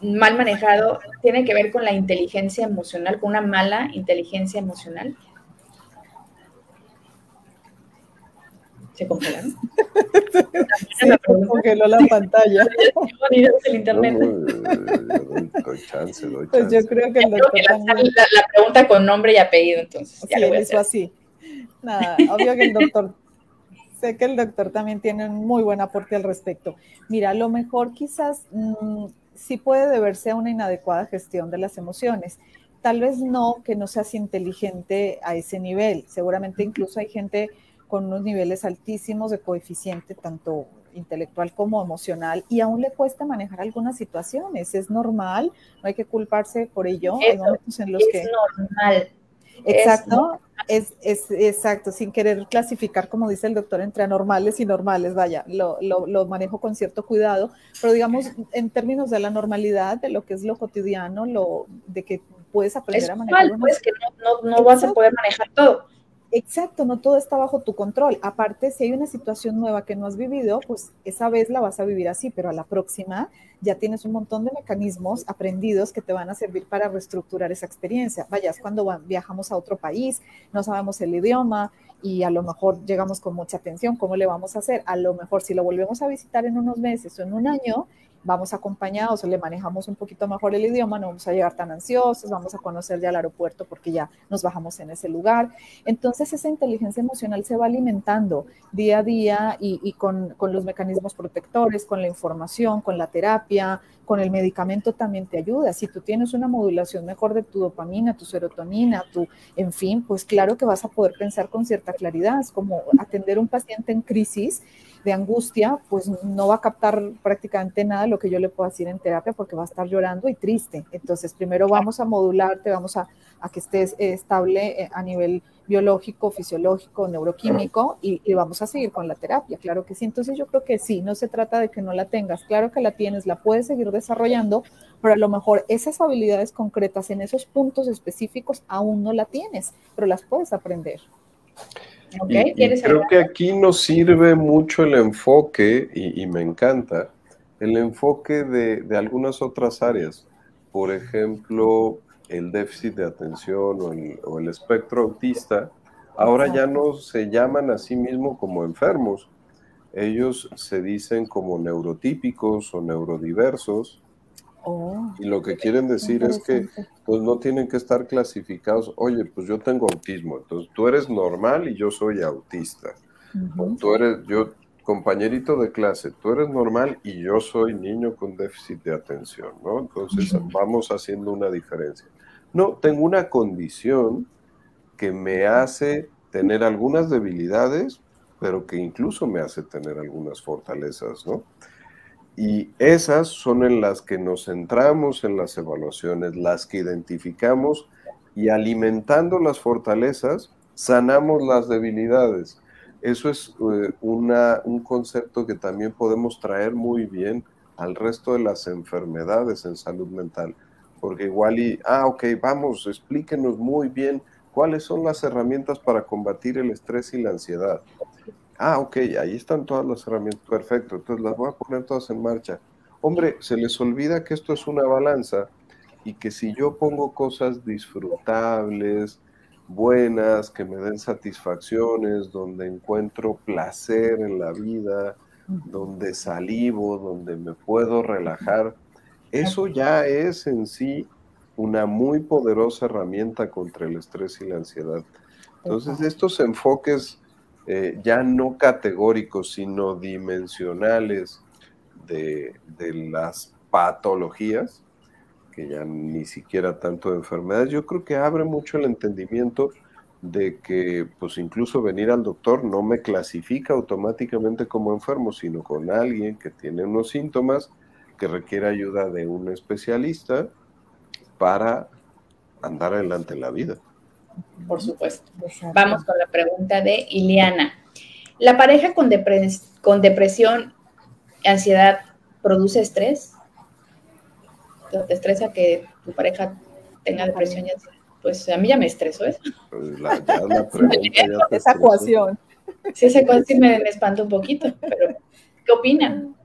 mal manejado tiene que ver con la inteligencia emocional, con una mala inteligencia emocional. Se congelaron. se congeló la pantalla. el internet. doy chance, doy Pues yo creo que el doctor la, la, pregunta con nombre y apellido, entonces. Ya sí, lo voy a hacer. así. Nada, obvio que el doctor, sé que el doctor también tiene un muy buen aporte al respecto. Mira, lo mejor quizás mmm, sí puede deberse a una inadecuada gestión de las emociones. Tal vez no que no seas inteligente a ese nivel. Seguramente incluso hay gente con unos niveles altísimos de coeficiente, tanto intelectual como emocional, y aún le cuesta manejar algunas situaciones. Es normal, no hay que culparse por ello. hay momentos en los es normal. Exacto, es, es, exacto, sin querer clasificar, como dice el doctor, entre anormales y normales, vaya, lo, lo, lo, manejo con cierto cuidado, pero digamos, en términos de la normalidad, de lo que es lo cotidiano, lo de que puedes aprender a manejar. Pues que no, no, vas a poder manejar todo. Exacto, no todo está bajo tu control. Aparte, si hay una situación nueva que no has vivido, pues esa vez la vas a vivir así, pero a la próxima ya tienes un montón de mecanismos aprendidos que te van a servir para reestructurar esa experiencia. Vayas cuando viajamos a otro país, no sabemos el idioma y a lo mejor llegamos con mucha atención, ¿cómo le vamos a hacer? A lo mejor si lo volvemos a visitar en unos meses o en un año, vamos acompañados o le manejamos un poquito mejor el idioma, no vamos a llegar tan ansiosos, vamos a conocer ya el aeropuerto porque ya nos bajamos en ese lugar. Entonces esa inteligencia emocional se va alimentando día a día y, con, los mecanismos protectores, con la información, con la terapia, con el medicamento también te ayuda. Si tú tienes una modulación mejor de tu dopamina, tu serotonina, tu, en fin, pues claro que vas a poder pensar con cierta claridad. Es como atender un paciente en crisis de angustia, pues no va a captar prácticamente nada de lo que yo le puedo decir en terapia porque va a estar llorando y triste. Entonces, primero vamos a modularte, vamos a, que estés estable eh, a nivel biológico, fisiológico, neuroquímico y, vamos a seguir con la terapia, claro que sí. Entonces yo creo que sí, no se trata de que no la tengas, claro que la tienes, la puedes seguir desarrollando, pero a lo mejor esas habilidades concretas en esos puntos específicos aún no la tienes, pero las puedes aprender creo que aquí nos sirve mucho el enfoque, y, me encanta, el enfoque de, algunas otras áreas. Por ejemplo, el déficit de atención o el, espectro autista, ahora ya no se llaman a sí mismos como enfermos. Ellos se dicen como neurotípicos o neurodiversos Oh, y lo que quieren decir es que pues no tienen que estar clasificados, oye, pues yo tengo autismo, entonces tú eres normal y yo soy autista. o tú eres, yo, compañerito de clase, tú eres normal y yo soy niño con déficit de atención, ¿no? Entonces vamos haciendo una diferencia. No, tengo una condición que me hace tener algunas debilidades, pero que incluso me hace tener algunas fortalezas, ¿no? Y esas son en las que nos centramos en las evaluaciones, las que identificamos y alimentando las fortalezas, sanamos las debilidades. Eso es eh, un concepto que también podemos traer muy bien al resto de las enfermedades en salud mental. Porque igual y, ah, ok, vamos, explíquenos muy bien cuáles son las herramientas para combatir el estrés y la ansiedad. Ah, ok, ahí están todas las herramientas, perfecto, entonces las voy a poner todas en marcha. Hombre, se les olvida que esto es una balanza y que si yo pongo cosas disfrutables, buenas, que me den satisfacciones, donde encuentro placer en la vida, donde salivo, donde me puedo relajar, eso ya es en sí una muy poderosa herramienta contra el estrés y la ansiedad. Entonces, estos enfoques eh, ya no categóricos, sino dimensionales de, las patologías, que ya ni siquiera tanto de enfermedades, yo creo que abre mucho el entendimiento de que pues incluso venir al doctor no me clasifica automáticamente como enfermo, sino con alguien que tiene unos síntomas que requiere ayuda de un especialista para andar adelante en la vida. Por supuesto. Vamos con la pregunta de Iliana. ¿La pareja con, con depresión, ansiedad, produce estrés? ¿Te estresa que tu pareja tenga depresión y ansiedad? Pues a mí ya me estresó eso. Pues esa ecuación. Sí, esa ecuación sí me, me espanta un poquito, pero ¿qué opinan?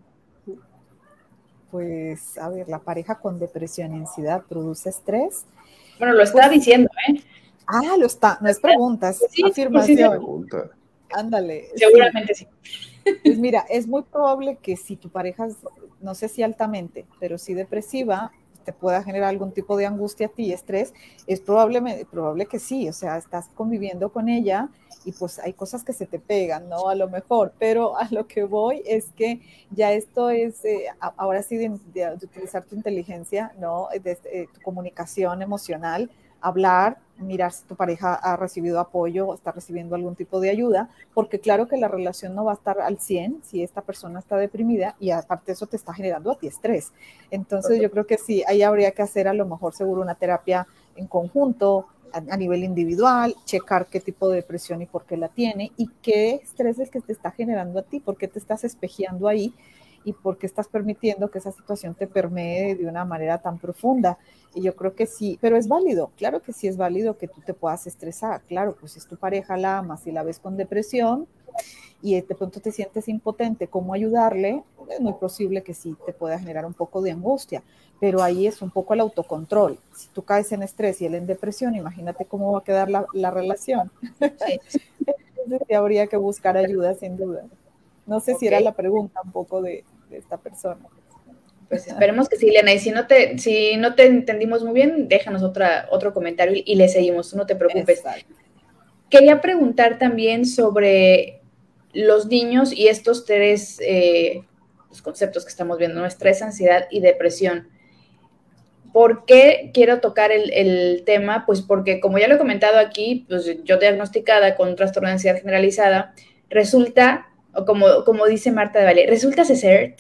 Pues, a ver, la pareja con depresión y ansiedad produce estrés. Bueno, lo está pues diciendo, ¿eh? Ah, lo está, no es pregunta, es afirmación. Ándale. Seguramente sí. Pues mira, es muy probable que si tu pareja, no sé si altamente, pero si depresiva, te pueda generar algún tipo de angustia a ti, estrés, es probable, probable que sí, o sea, estás conviviendo con ella y pues hay cosas que se te pegan, ¿no? A lo mejor, pero a lo que voy es que ya esto es, eh, ahora sí, de, utilizar tu inteligencia, ¿no? De, eh, tu comunicación emocional, hablar, mirar si tu pareja ha recibido apoyo o está recibiendo algún tipo de ayuda, porque claro que la relación no va a estar al 100 si esta persona está deprimida y aparte eso te está generando a ti estrés. Entonces yo creo que sí, ahí habría que hacer a lo mejor seguro una terapia en conjunto, a, nivel individual, checar qué tipo de depresión y por qué la tiene y qué estrés es que te está generando a ti, por qué te estás espejeando ahí y por qué estás permitiendo que esa situación te permee de una manera tan profunda. Y yo creo que sí, pero es válido, claro que sí es válido que tú te puedas estresar, claro, pues si es tu pareja la amas y la ves con depresión y de pronto te sientes impotente, ¿cómo ayudarle? Es muy posible que sí te pueda generar un poco de angustia, pero ahí es un poco el autocontrol. Si tú caes en estrés y él en depresión, imagínate cómo va a quedar la, la relación. Sí. Entonces habría que buscar ayuda sin duda. No sé si era la pregunta un poco de, esta persona. Pues esperemos que sí, Lena. Y si no te, si no te entendimos muy bien, déjanos otra, otro comentario y, le seguimos, no te preocupes. Quería preguntar también sobre los niños y estos tres eh, conceptos que estamos viendo, ¿no? estrés, ansiedad y depresión. ¿Por qué quiero tocar el, el, tema? Pues porque, como ya lo he comentado aquí, pues yo diagnosticada con un trastorno de ansiedad generalizada, resulta o como, como dice Marta de Valle, resulta ser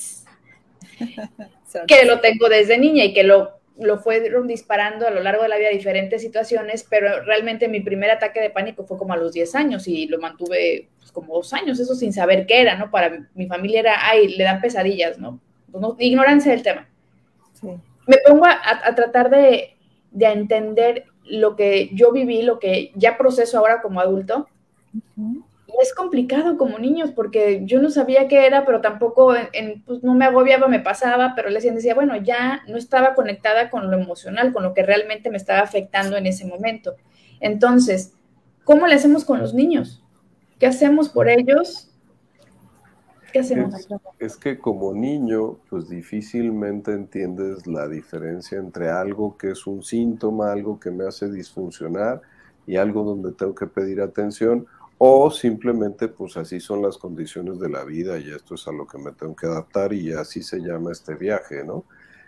que lo tengo desde niña y que lo, lo fueron disparando a lo largo de la vida diferentes situaciones, pero realmente mi primer ataque de pánico fue como a los 10 años y lo mantuve pues, como dos años, eso sin saber qué era, ¿no? Para mi familia era, ay, le dan pesadillas, ¿no? Pues ignorancia del tema. Me pongo a, tratar de, de, entender lo que yo viví, lo que ya proceso ahora como adulto es complicado como niños porque yo no sabía qué era, pero tampoco en, pues no me agobiaba, me pasaba, pero le decía, bueno, ya no estaba conectada con lo emocional, con lo que realmente me estaba afectando en ese momento. Entonces, ¿cómo le hacemos con los niños? ¿Qué hacemos por ellos? ¿Qué hacemos? Es, es que como niño, pues difícilmente entiendes la diferencia entre algo que es un síntoma, algo que me hace disfuncionar y algo donde tengo que pedir atención o simplemente pues así son las condiciones de la vida y esto es a lo que me tengo que adaptar y así se llama este viaje, ¿no?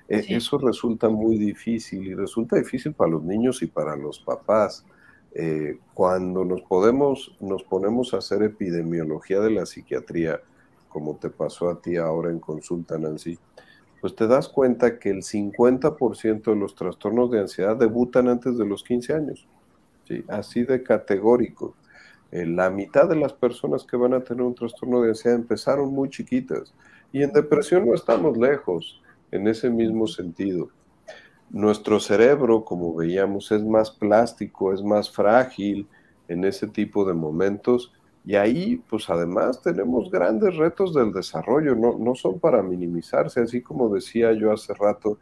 E, eso resulta muy difícil y resulta difícil para los niños y para los papás. Eh, cuando nos, podemos, nos ponemos a hacer epidemiología de la psiquiatría, como te pasó a ti ahora en consulta, Nancy, pues te das cuenta que el 50% de los trastornos de ansiedad debutan antes de los 15 años. ¿sí? Así de categórico. Eh, la mitad de las personas que van a tener un trastorno de ansiedad empezaron muy chiquitas. Y en depresión no estamos lejos, en ese mismo sentido. Nuestro cerebro, como veíamos, es más plástico, es más frágil en ese tipo de momentos. Y ahí, pues además tenemos grandes retos del desarrollo, no, no son para minimizarse, así como decía yo hace rato,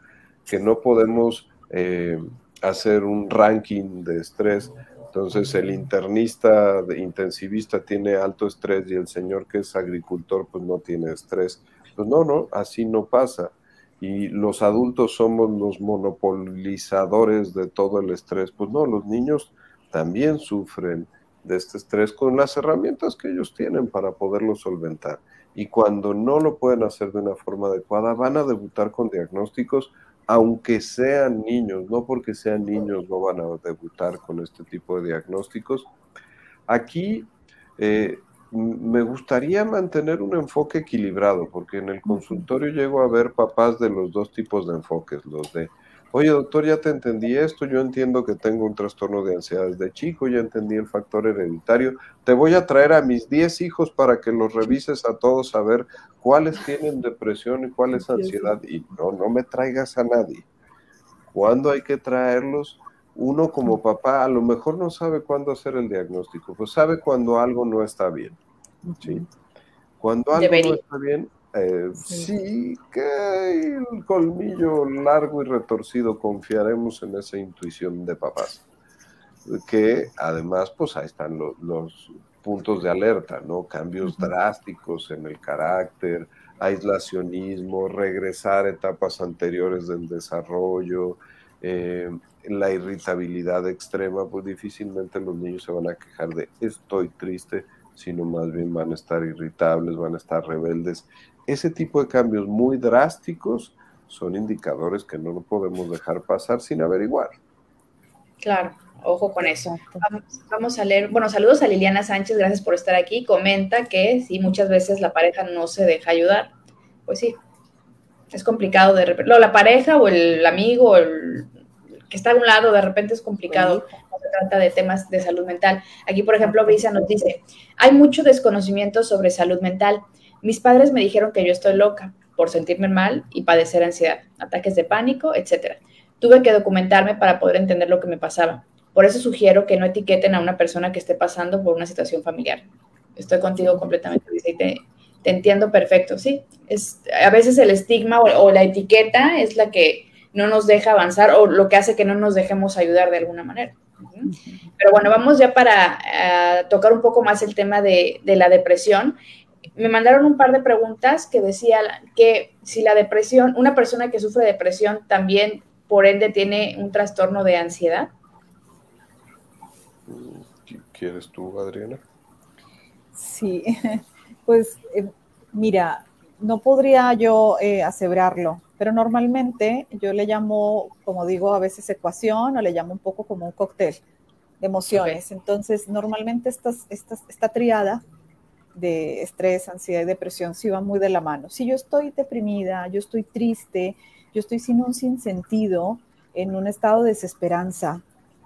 que no podemos eh, hacer un ranking de estrés entonces el internista intensivista tiene alto estrés y el señor que es agricultor pues no tiene estrés. Pues no, no, así no pasa. Y los adultos somos los monopolizadores de todo el estrés. Pues no, los niños también sufren de este estrés con las herramientas que ellos tienen para poderlo solventar. Y cuando no lo pueden hacer de una forma adecuada, van a debutar con diagnósticos aunque sean niños, no porque sean niños no van a debutar con este tipo de diagnósticos. Aquí eh, me gustaría mantener un enfoque equilibrado, porque en el consultorio llego a ver papás de los dos tipos de enfoques, los de oye doctor, ya te entendí esto, yo entiendo que tengo un trastorno de ansiedad desde chico, ya entendí el factor hereditario, te voy a traer a mis 10 hijos para que los revises a todos a ver cuáles tienen depresión y cuáles ansiedad, y no, no me traigas a nadie. ¿Cuándo hay que traerlos? Uno como papá a lo mejor no sabe cuándo hacer el diagnóstico, pues sabe cuando algo no está bien. ¿sí? Cuando algo no está bien, eh, sí. que el colmillo largo y retorcido confiaremos en esa intuición de papás. Que además, pues ahí están los, puntos de alerta, ¿no? Cambios drásticos en el carácter, aislacionismo, regresar a etapas anteriores del desarrollo, eh, la irritabilidad extrema, pues difícilmente los niños se van a quejar de estoy triste, sino más bien van a estar irritables, van a estar rebeldes ese tipo de cambios muy drásticos son indicadores que no podemos dejar pasar sin averiguar. Claro, ojo con eso. Vamos, a leer, bueno, saludos a Liliana Sánchez, gracias por estar aquí. Comenta que sí, muchas veces la pareja no se deja ayudar. Pues sí, es complicado de repente. La pareja o el amigo o el que está a un lado, de repente es complicado cuando se trata de temas de salud mental. Aquí, por ejemplo, Brisa nos dice, hay mucho desconocimiento sobre salud mental mis padres me dijeron que yo estoy loca. por sentirme mal y padecer ansiedad, ataques de pánico, etc. Tuve que documentarme para poder entender lo que me pasaba. Por eso sugiero que no etiqueten a una persona que esté pasando por una situación familiar. Estoy contigo completamente, dice, te, te entiendo perfecto, sí. Es, a veces el estigma o, la etiqueta es la que no nos deja avanzar o lo que hace que no nos dejemos ayudar de alguna manera. Pero bueno, vamos ya para eh, tocar un poco más el tema de, de, la depresión. Me mandaron un par de preguntas que decía que si la depresión, una persona que sufre depresión también por ende tiene un trastorno de ansiedad. ¿Quieres tú, Adriana? Sí, pues eh, mira, no podría yo eh, aseverarlo, pero normalmente yo le llamo, como digo, a veces ecuación o le llamo un poco como un cóctel de emociones. Entonces, normalmente esta triada de estrés, ansiedad y depresión sí va muy de la mano. Si yo estoy deprimida, yo estoy triste, yo estoy sin un sinsentido, en un estado de desesperanza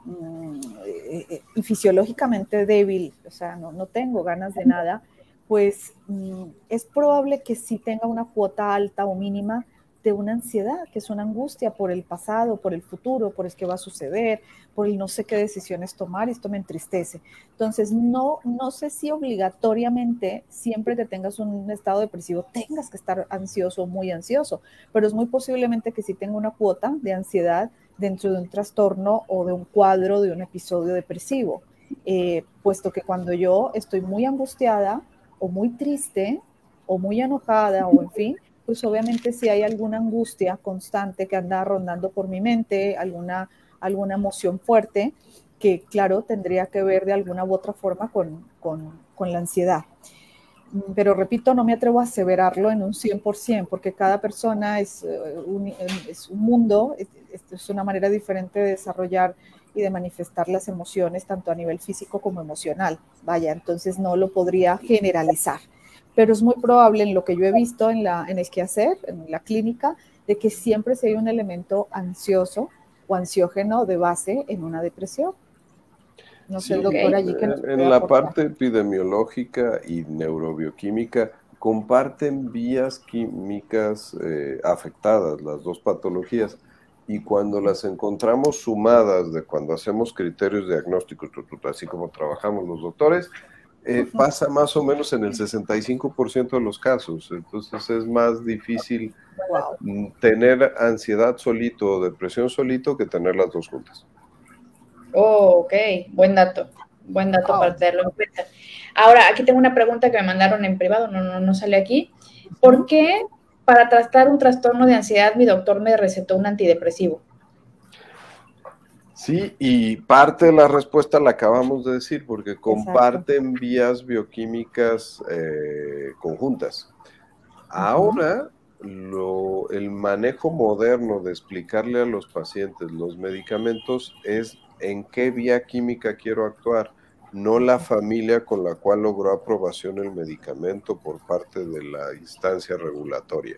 mm, eh, eh, y fisiológicamente débil, o sea, no, no tengo ganas de nada, pues mm, es probable que sí tenga una cuota alta o mínima de una ansiedad, que es una angustia por el pasado, por el futuro, por el que va a suceder, por el no sé qué decisiones tomar, y esto me entristece. Entonces, no, no sé si obligatoriamente siempre que tengas un estado depresivo tengas que estar ansioso o muy ansioso, pero es muy posiblemente que sí tenga una cuota de ansiedad dentro de un trastorno o de un cuadro de un episodio depresivo, eh, puesto que cuando yo estoy muy angustiada, o muy triste o muy enojada o en fin, pues obviamente si hay alguna angustia constante que anda rondando por mi mente, alguna, alguna emoción fuerte, que claro, tendría que ver de alguna u otra forma con, con, con la ansiedad. Pero repito, no me atrevo a aseverarlo en un 100%, porque cada persona es eh, un, es un mundo, es una manera diferente de desarrollar y de manifestar las emociones tanto a nivel físico como emocional. Vaya, entonces no lo podría generalizar, pero es muy probable en lo que yo he visto en, la, en el quehacer, en la clínica, de que siempre se hay un elemento ansioso o ansiógeno de base en una depresión. No sé, doctor, allí que En la parte epidemiológica y neurobioquímica, comparten vías químicas eh, afectadas, las dos patologías y cuando las encontramos sumadas de cuando hacemos criterios diagnósticos, así como trabajamos los doctores, eh, pasa más o menos en el 65% de los casos. Entonces es más difícil tener ansiedad solito o depresión solito que tener las dos juntas. Oh, ok, buen dato. Buen dato para tenerlo en cuenta. Ahora, aquí tengo una pregunta que me mandaron en privado, no, no, no sale aquí. ¿Por qué para tratar un trastorno de ansiedad, mi doctor me recetó un antidepresivo. Sí, y parte de la respuesta la acabamos de decir, porque comparten vías bioquímicas eh, conjuntas. Ahora, el manejo moderno de explicarle a los pacientes los medicamentos es en qué vía química quiero actuar no la familia con la cual logró aprobación el medicamento por parte de la instancia regulatoria.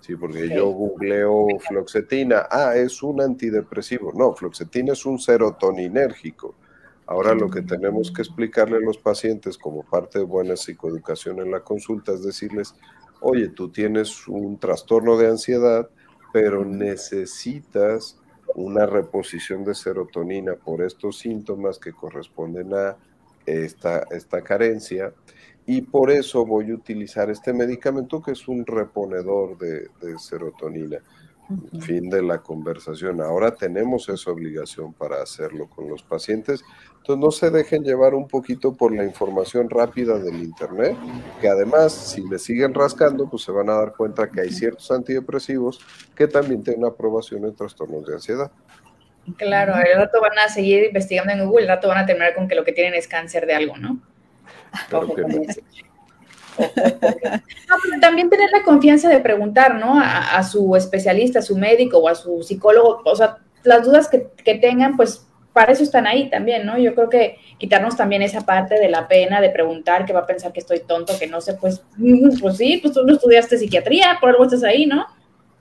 Sí, porque yo googleo floxetina, ah, es un antidepresivo. No, floxetina es un serotoninérgico. Ahora lo que tenemos que explicarle a los pacientes como parte de buena psicoeducación en la consulta es decirles, oye, tú tienes un trastorno de ansiedad, pero necesitas una reposición de serotonina por estos síntomas que corresponden a esta, esta carencia y por eso voy a utilizar este medicamento que es un reponedor de, serotonina. Fin de la conversación. Ahora tenemos esa obligación para hacerlo con los pacientes. Entonces no se dejen llevar un poquito por la información rápida del Internet, que además si le siguen rascando, pues se van a dar cuenta que hay ciertos antidepresivos que también tienen aprobación en trastornos de ansiedad. Claro, el rato van a seguir investigando en Google, el rato van a terminar con que lo que tienen es cáncer de algo, ¿no? también tener la confianza de preguntar, ¿no? A, su especialista, a su médico o a su psicólogo, o sea, las dudas que, tengan, pues para eso están ahí también, ¿no? Yo creo que quitarnos también esa parte de la pena de preguntar, que va a pensar que estoy tonto, que no sé, pues, pues sí, pues tú no estudiaste psiquiatría, por algo estás ahí, ¿no?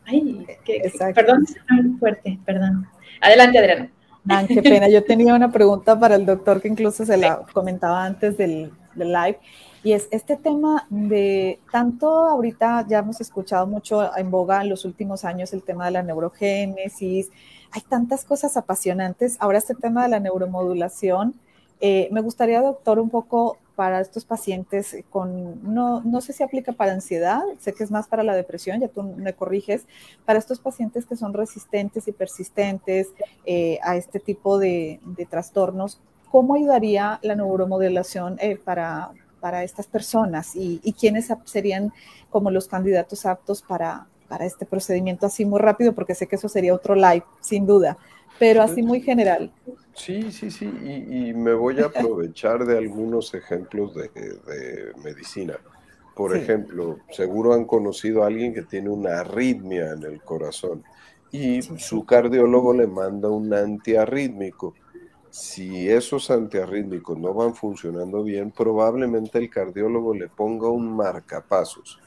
Ay, que, perdón, muy fuerte, perdón. Adelante, Adriana. Man, qué pena. Yo tenía una pregunta para el doctor que incluso se la comentaba antes del, live. y es este tema de tanto ahorita ya hemos escuchado mucho en boga en los últimos años el tema de la neurogénesis, hay tantas cosas apasionantes, ahora este tema de la neuromodulación, eh, me gustaría, doctor, un poco para estos pacientes con, no, no sé si aplica para ansiedad, sé que es más para la depresión, ya tú me corriges, para estos pacientes que son resistentes y persistentes eh, a este tipo de, trastornos, ¿cómo ayudaría la neuromodelación eh, para, para estas personas y, y, quiénes serían como los candidatos aptos para, para este procedimiento así muy rápido? Porque sé que eso sería otro live, sin duda, pero así muy general. Sí, sí, sí, y, me voy a aprovechar de algunos ejemplos de, medicina. Por ejemplo, seguro han conocido a alguien que tiene una arritmia en el corazón y su cardiólogo le manda un antiarrítmico. Si esos antiarrítmicos no van funcionando bien, probablemente el cardiólogo le ponga un marcapasos.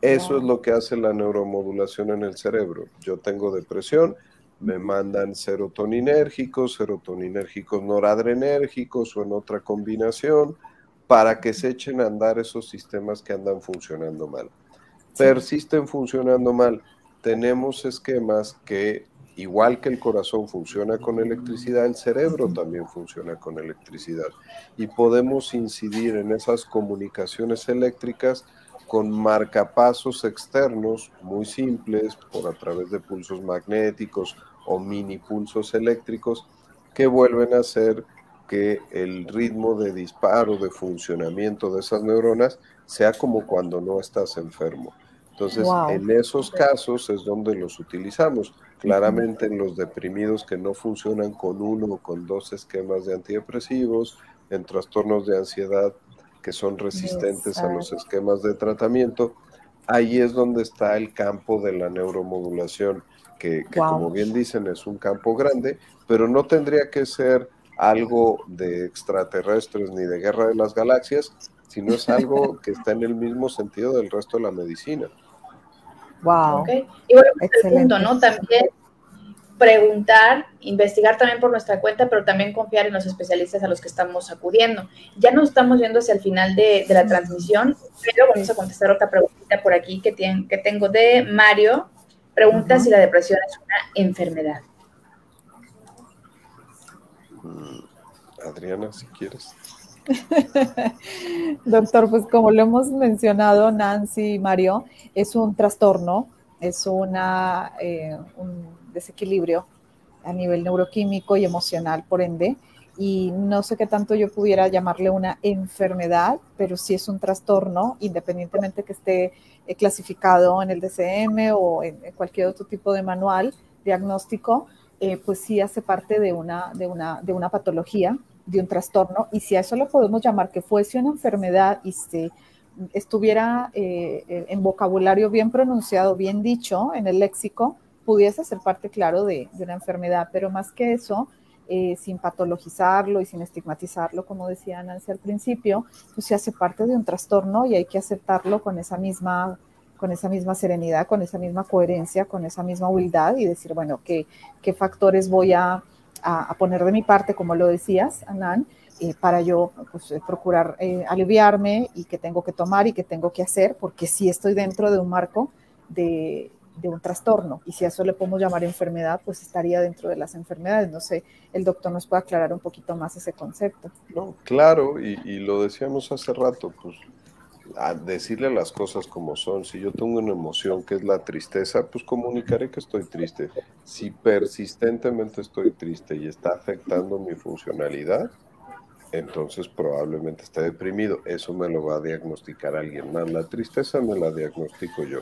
Eso es lo que hace la neuromodulación en el cerebro. Yo tengo depresión, me mandan serotoninérgicos, serotoninérgicos noradrenérgicos o en otra combinación para que se echen a andar esos sistemas que andan funcionando mal. Persisten funcionando mal. Tenemos esquemas que, igual que el corazón funciona con electricidad, el cerebro también funciona con electricidad. Y podemos incidir en esas comunicaciones eléctricas con marcapasos externos muy simples por a través de pulsos magnéticos o mini pulsos eléctricos que vuelven a hacer que el ritmo de disparo, de funcionamiento de esas neuronas sea como cuando no estás enfermo. Entonces, en esos casos es donde los utilizamos. Claramente en los deprimidos que no funcionan con uno o con dos esquemas de antidepresivos, en trastornos de ansiedad que son resistentes a los esquemas de tratamiento, ahí es donde está el campo de la neuromodulación, que, como bien dicen es un campo grande, pero no tendría que ser algo de extraterrestres ni de guerra de las galaxias, sino es algo que está en el mismo sentido del resto de la medicina. Wow. Y bueno, pues, el punto, ¿no? También preguntar, investigar también por nuestra cuenta, pero también confiar en los especialistas a los que estamos acudiendo. Ya no estamos viendo hacia el final de, la transmisión, pero vamos a contestar otra preguntita por aquí que, que tengo de Mario. Pregunta si la depresión es una enfermedad. Mm, Adriana, si quieres. Doctor, pues como lo hemos mencionado Nancy y Mario, es un trastorno, es una, eh, un desequilibrio a nivel neuroquímico y emocional, por ende, y no sé qué tanto yo pudiera llamarle una enfermedad, pero sí es un trastorno, independientemente que esté eh, clasificado en el DCM o en, cualquier otro tipo de manual diagnóstico, eh, pues sí hace parte de una, de, una, de una patología, de un trastorno, y si a eso lo podemos llamar que fuese una enfermedad y estuviera eh, en vocabulario bien pronunciado, bien dicho en el léxico, pudiese ser parte, claro, de, una enfermedad, pero más que eso, eh, sin patologizarlo y sin estigmatizarlo, como decía Nancy al principio, pues se hace parte de un trastorno y hay que aceptarlo con esa misma con esa misma serenidad, con esa misma coherencia, con esa misma humildad y decir, bueno, ¿qué, qué factores voy a, a, poner de mi parte, como lo decías, Anan, eh, para yo pues, eh, procurar aliviarme y que tengo que tomar y que tengo que hacer, porque sí estoy dentro de un marco de, de un trastorno. Y si a eso le podemos llamar enfermedad, pues estaría dentro de las enfermedades. No sé, el doctor nos puede aclarar un poquito más ese concepto. No, claro, y, lo decíamos hace rato, pues a decirle las cosas como son. Si yo tengo una emoción que es la tristeza, pues comunicaré que estoy triste. Si persistentemente estoy triste y está afectando mi funcionalidad, entonces probablemente esté deprimido. Eso me lo va a diagnosticar alguien más. La tristeza me la diagnostico yo.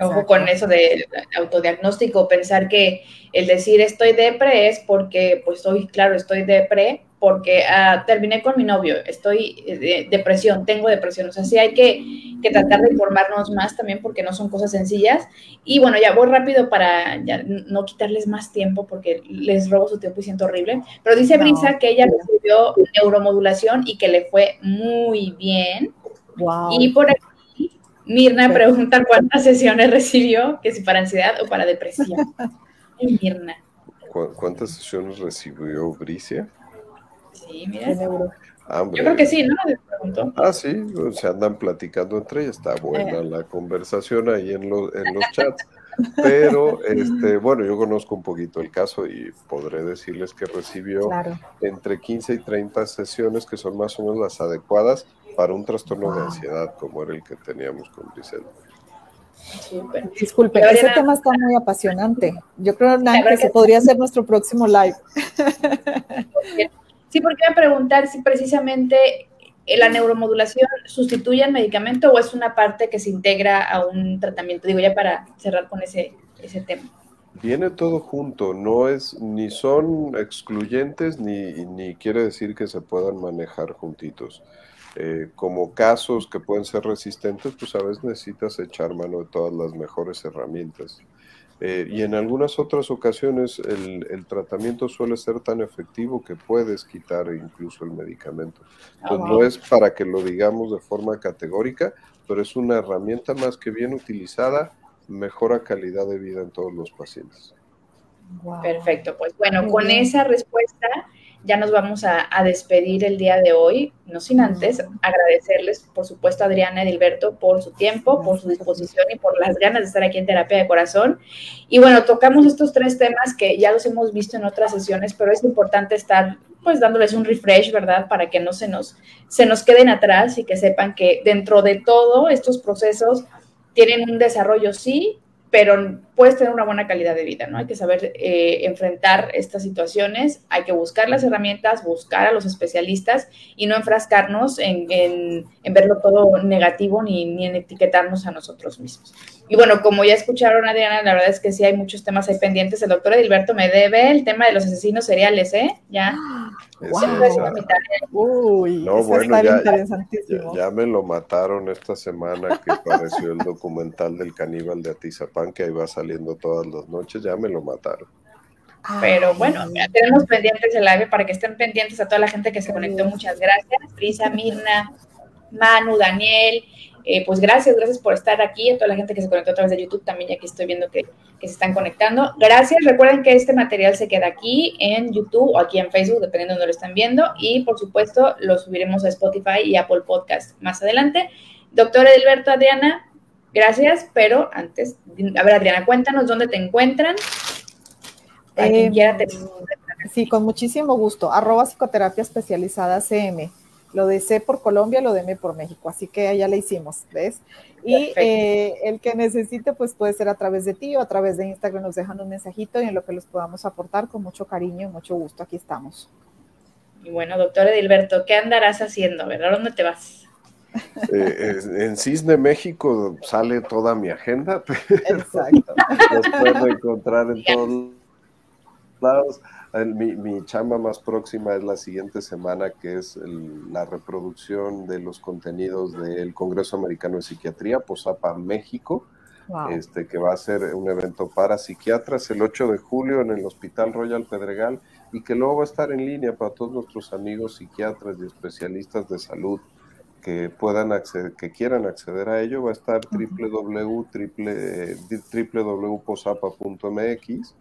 Ojo con eso de autodiagnóstico, pensar que el decir estoy depre es porque, pues estoy, claro, estoy depre porque ah, terminé con mi novio, estoy eh, de depresión, tengo depresión. O sea, sí hay que, que, tratar de informarnos más también porque no son cosas sencillas. Y bueno, ya voy rápido para no quitarles más tiempo porque les robo su tiempo y siento horrible. Pero dice Brisa que ella recibió neuromodulación y que le fue muy bien. Wow. Y por aquí Mirna pregunta cuántas sesiones recibió, que si para ansiedad o para depresión. Mirna. ¿Cuántas sesiones recibió Bricia? Sí, mira. Ah, Yo creo que sí, ¿no? Ah, sí, se andan platicando entre ellas, está buena la conversación ahí en, los, en los chats. Pero, este, bueno, yo conozco un poquito el caso y podré decirles que recibió entre 15 y 30 sesiones que son más o menos las adecuadas para un trastorno de ansiedad como era el que teníamos con Griselda. Disculpe, ese tema está muy apasionante. Yo creo, que se podría hacer nuestro próximo live. Sí, porque voy a preguntar si precisamente la neuromodulación sustituye al medicamento o es una parte que se integra a un tratamiento. Digo, ya para cerrar con ese, ese tema. Viene todo junto, no es ni son excluyentes ni, ni quiere decir que se puedan manejar juntitos. Eh, como casos que pueden ser resistentes, pues a veces necesitas echar mano de todas las mejores herramientas. Eh, y en algunas otras ocasiones el, tratamiento suele ser tan efectivo que puedes quitar incluso el medicamento. Ah, pues no es para que lo digamos de forma categórica, pero es una herramienta más que bien utilizada, mejora calidad de vida en todos los pacientes. Perfecto, pues bueno, con esa respuesta ya nos vamos a, despedir el día de hoy, no sin antes agradecerles, por supuesto, a Adriana Edilberto por su tiempo, por su disposición y por las ganas de estar aquí en Terapia de Corazón. Y bueno, tocamos estos tres temas que ya los hemos visto en otras sesiones, pero es importante estar pues dándoles un refresh, ¿verdad? Para que no se nos, se nos queden atrás y que sepan que dentro de todo estos procesos tienen un desarrollo, sí, pero puedes tener una buena calidad de vida, ¿no? Hay que saber eh, enfrentar estas situaciones, hay que buscar las herramientas, buscar a los especialistas y no enfrascarnos en, en, verlo todo negativo ni, ni, en etiquetarnos a nosotros mismos. Y bueno, como ya escucharon, Adriana, la verdad es que sí hay muchos temas ahí pendientes. El doctor Edilberto me debe el tema de los asesinos seriales, ¿eh? Ya. Uy, no, bueno, ya, ya, me lo mataron esta semana que apareció el documental del caníbal de Atizapán que ahí va saliendo todas las noches, ya me lo mataron. Pero bueno, tenemos pendientes el live para que estén pendientes a toda la gente que se conectó. Muchas gracias. Frisa, Mirna, Manu, Daniel, eh, pues gracias, gracias por estar aquí, a toda la gente que se conectó a través de YouTube también, ya que estoy viendo que, se están conectando. Gracias, recuerden que este material se queda aquí en YouTube o aquí en Facebook, dependiendo de donde lo están viendo, y por supuesto lo subiremos a Spotify y Apple Podcast más adelante. Doctor Edilberto, Adriana, gracias, pero antes, a ver Adriana, cuéntanos dónde te encuentran. Eh, sí, con muchísimo gusto. Arroba psicoterapia especializada CM lo de C por Colombia, lo de M por México, así que allá le hicimos, ¿ves? Y eh, el que necesite, pues puede ser a través de ti o a través de Instagram, nos dejan un mensajito y en lo que les podamos aportar, con mucho cariño y mucho gusto, aquí estamos. Y bueno, doctor Edilberto, ¿qué andarás haciendo? ¿Verdad? ¿Dónde te vas? Eh, en Cisne, México, sale toda mi agenda. Exacto. Los pueden encontrar en todos lados. Mi, mi, chamba más próxima es la siguiente semana, que es la reproducción de los contenidos del Congreso Americano de Psiquiatría, POSAPA México, este, que va a ser un evento para psiquiatras el 8 de julio en el Hospital Royal Pedregal y que luego va a estar en línea para todos nuestros amigos psiquiatras y especialistas de salud que puedan acceder, que quieran acceder a ello, va a estar www.posapa.mx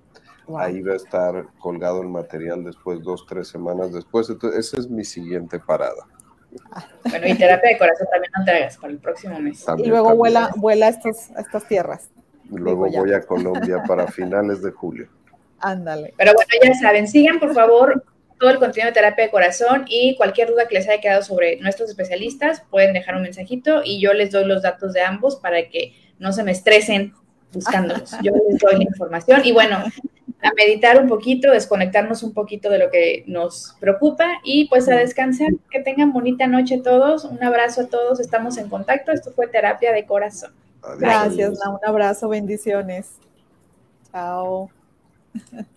Ahí va a estar colgado el material después, dos, tres semanas después. Entonces, esa es mi siguiente parada. Bueno, y terapia de corazón también no tragas para el próximo mes. y luego vuela, vuela a, estas tierras. Luego voy a Colombia para finales de julio. Ándale. Pero bueno, ya saben, sigan por favor todo el contenido de terapia de corazón y cualquier duda que les haya quedado sobre nuestros especialistas, pueden dejar un mensajito y yo les doy los datos de ambos para que no se me estresen buscándolos. Yo les doy la información y bueno, a meditar un poquito, desconectarnos un poquito de lo que nos preocupa y pues a descansar. Que tengan bonita noche todos. Un abrazo a todos. Estamos en contacto. Esto fue terapia de corazón. Gracias, un abrazo, bendiciones. Chao.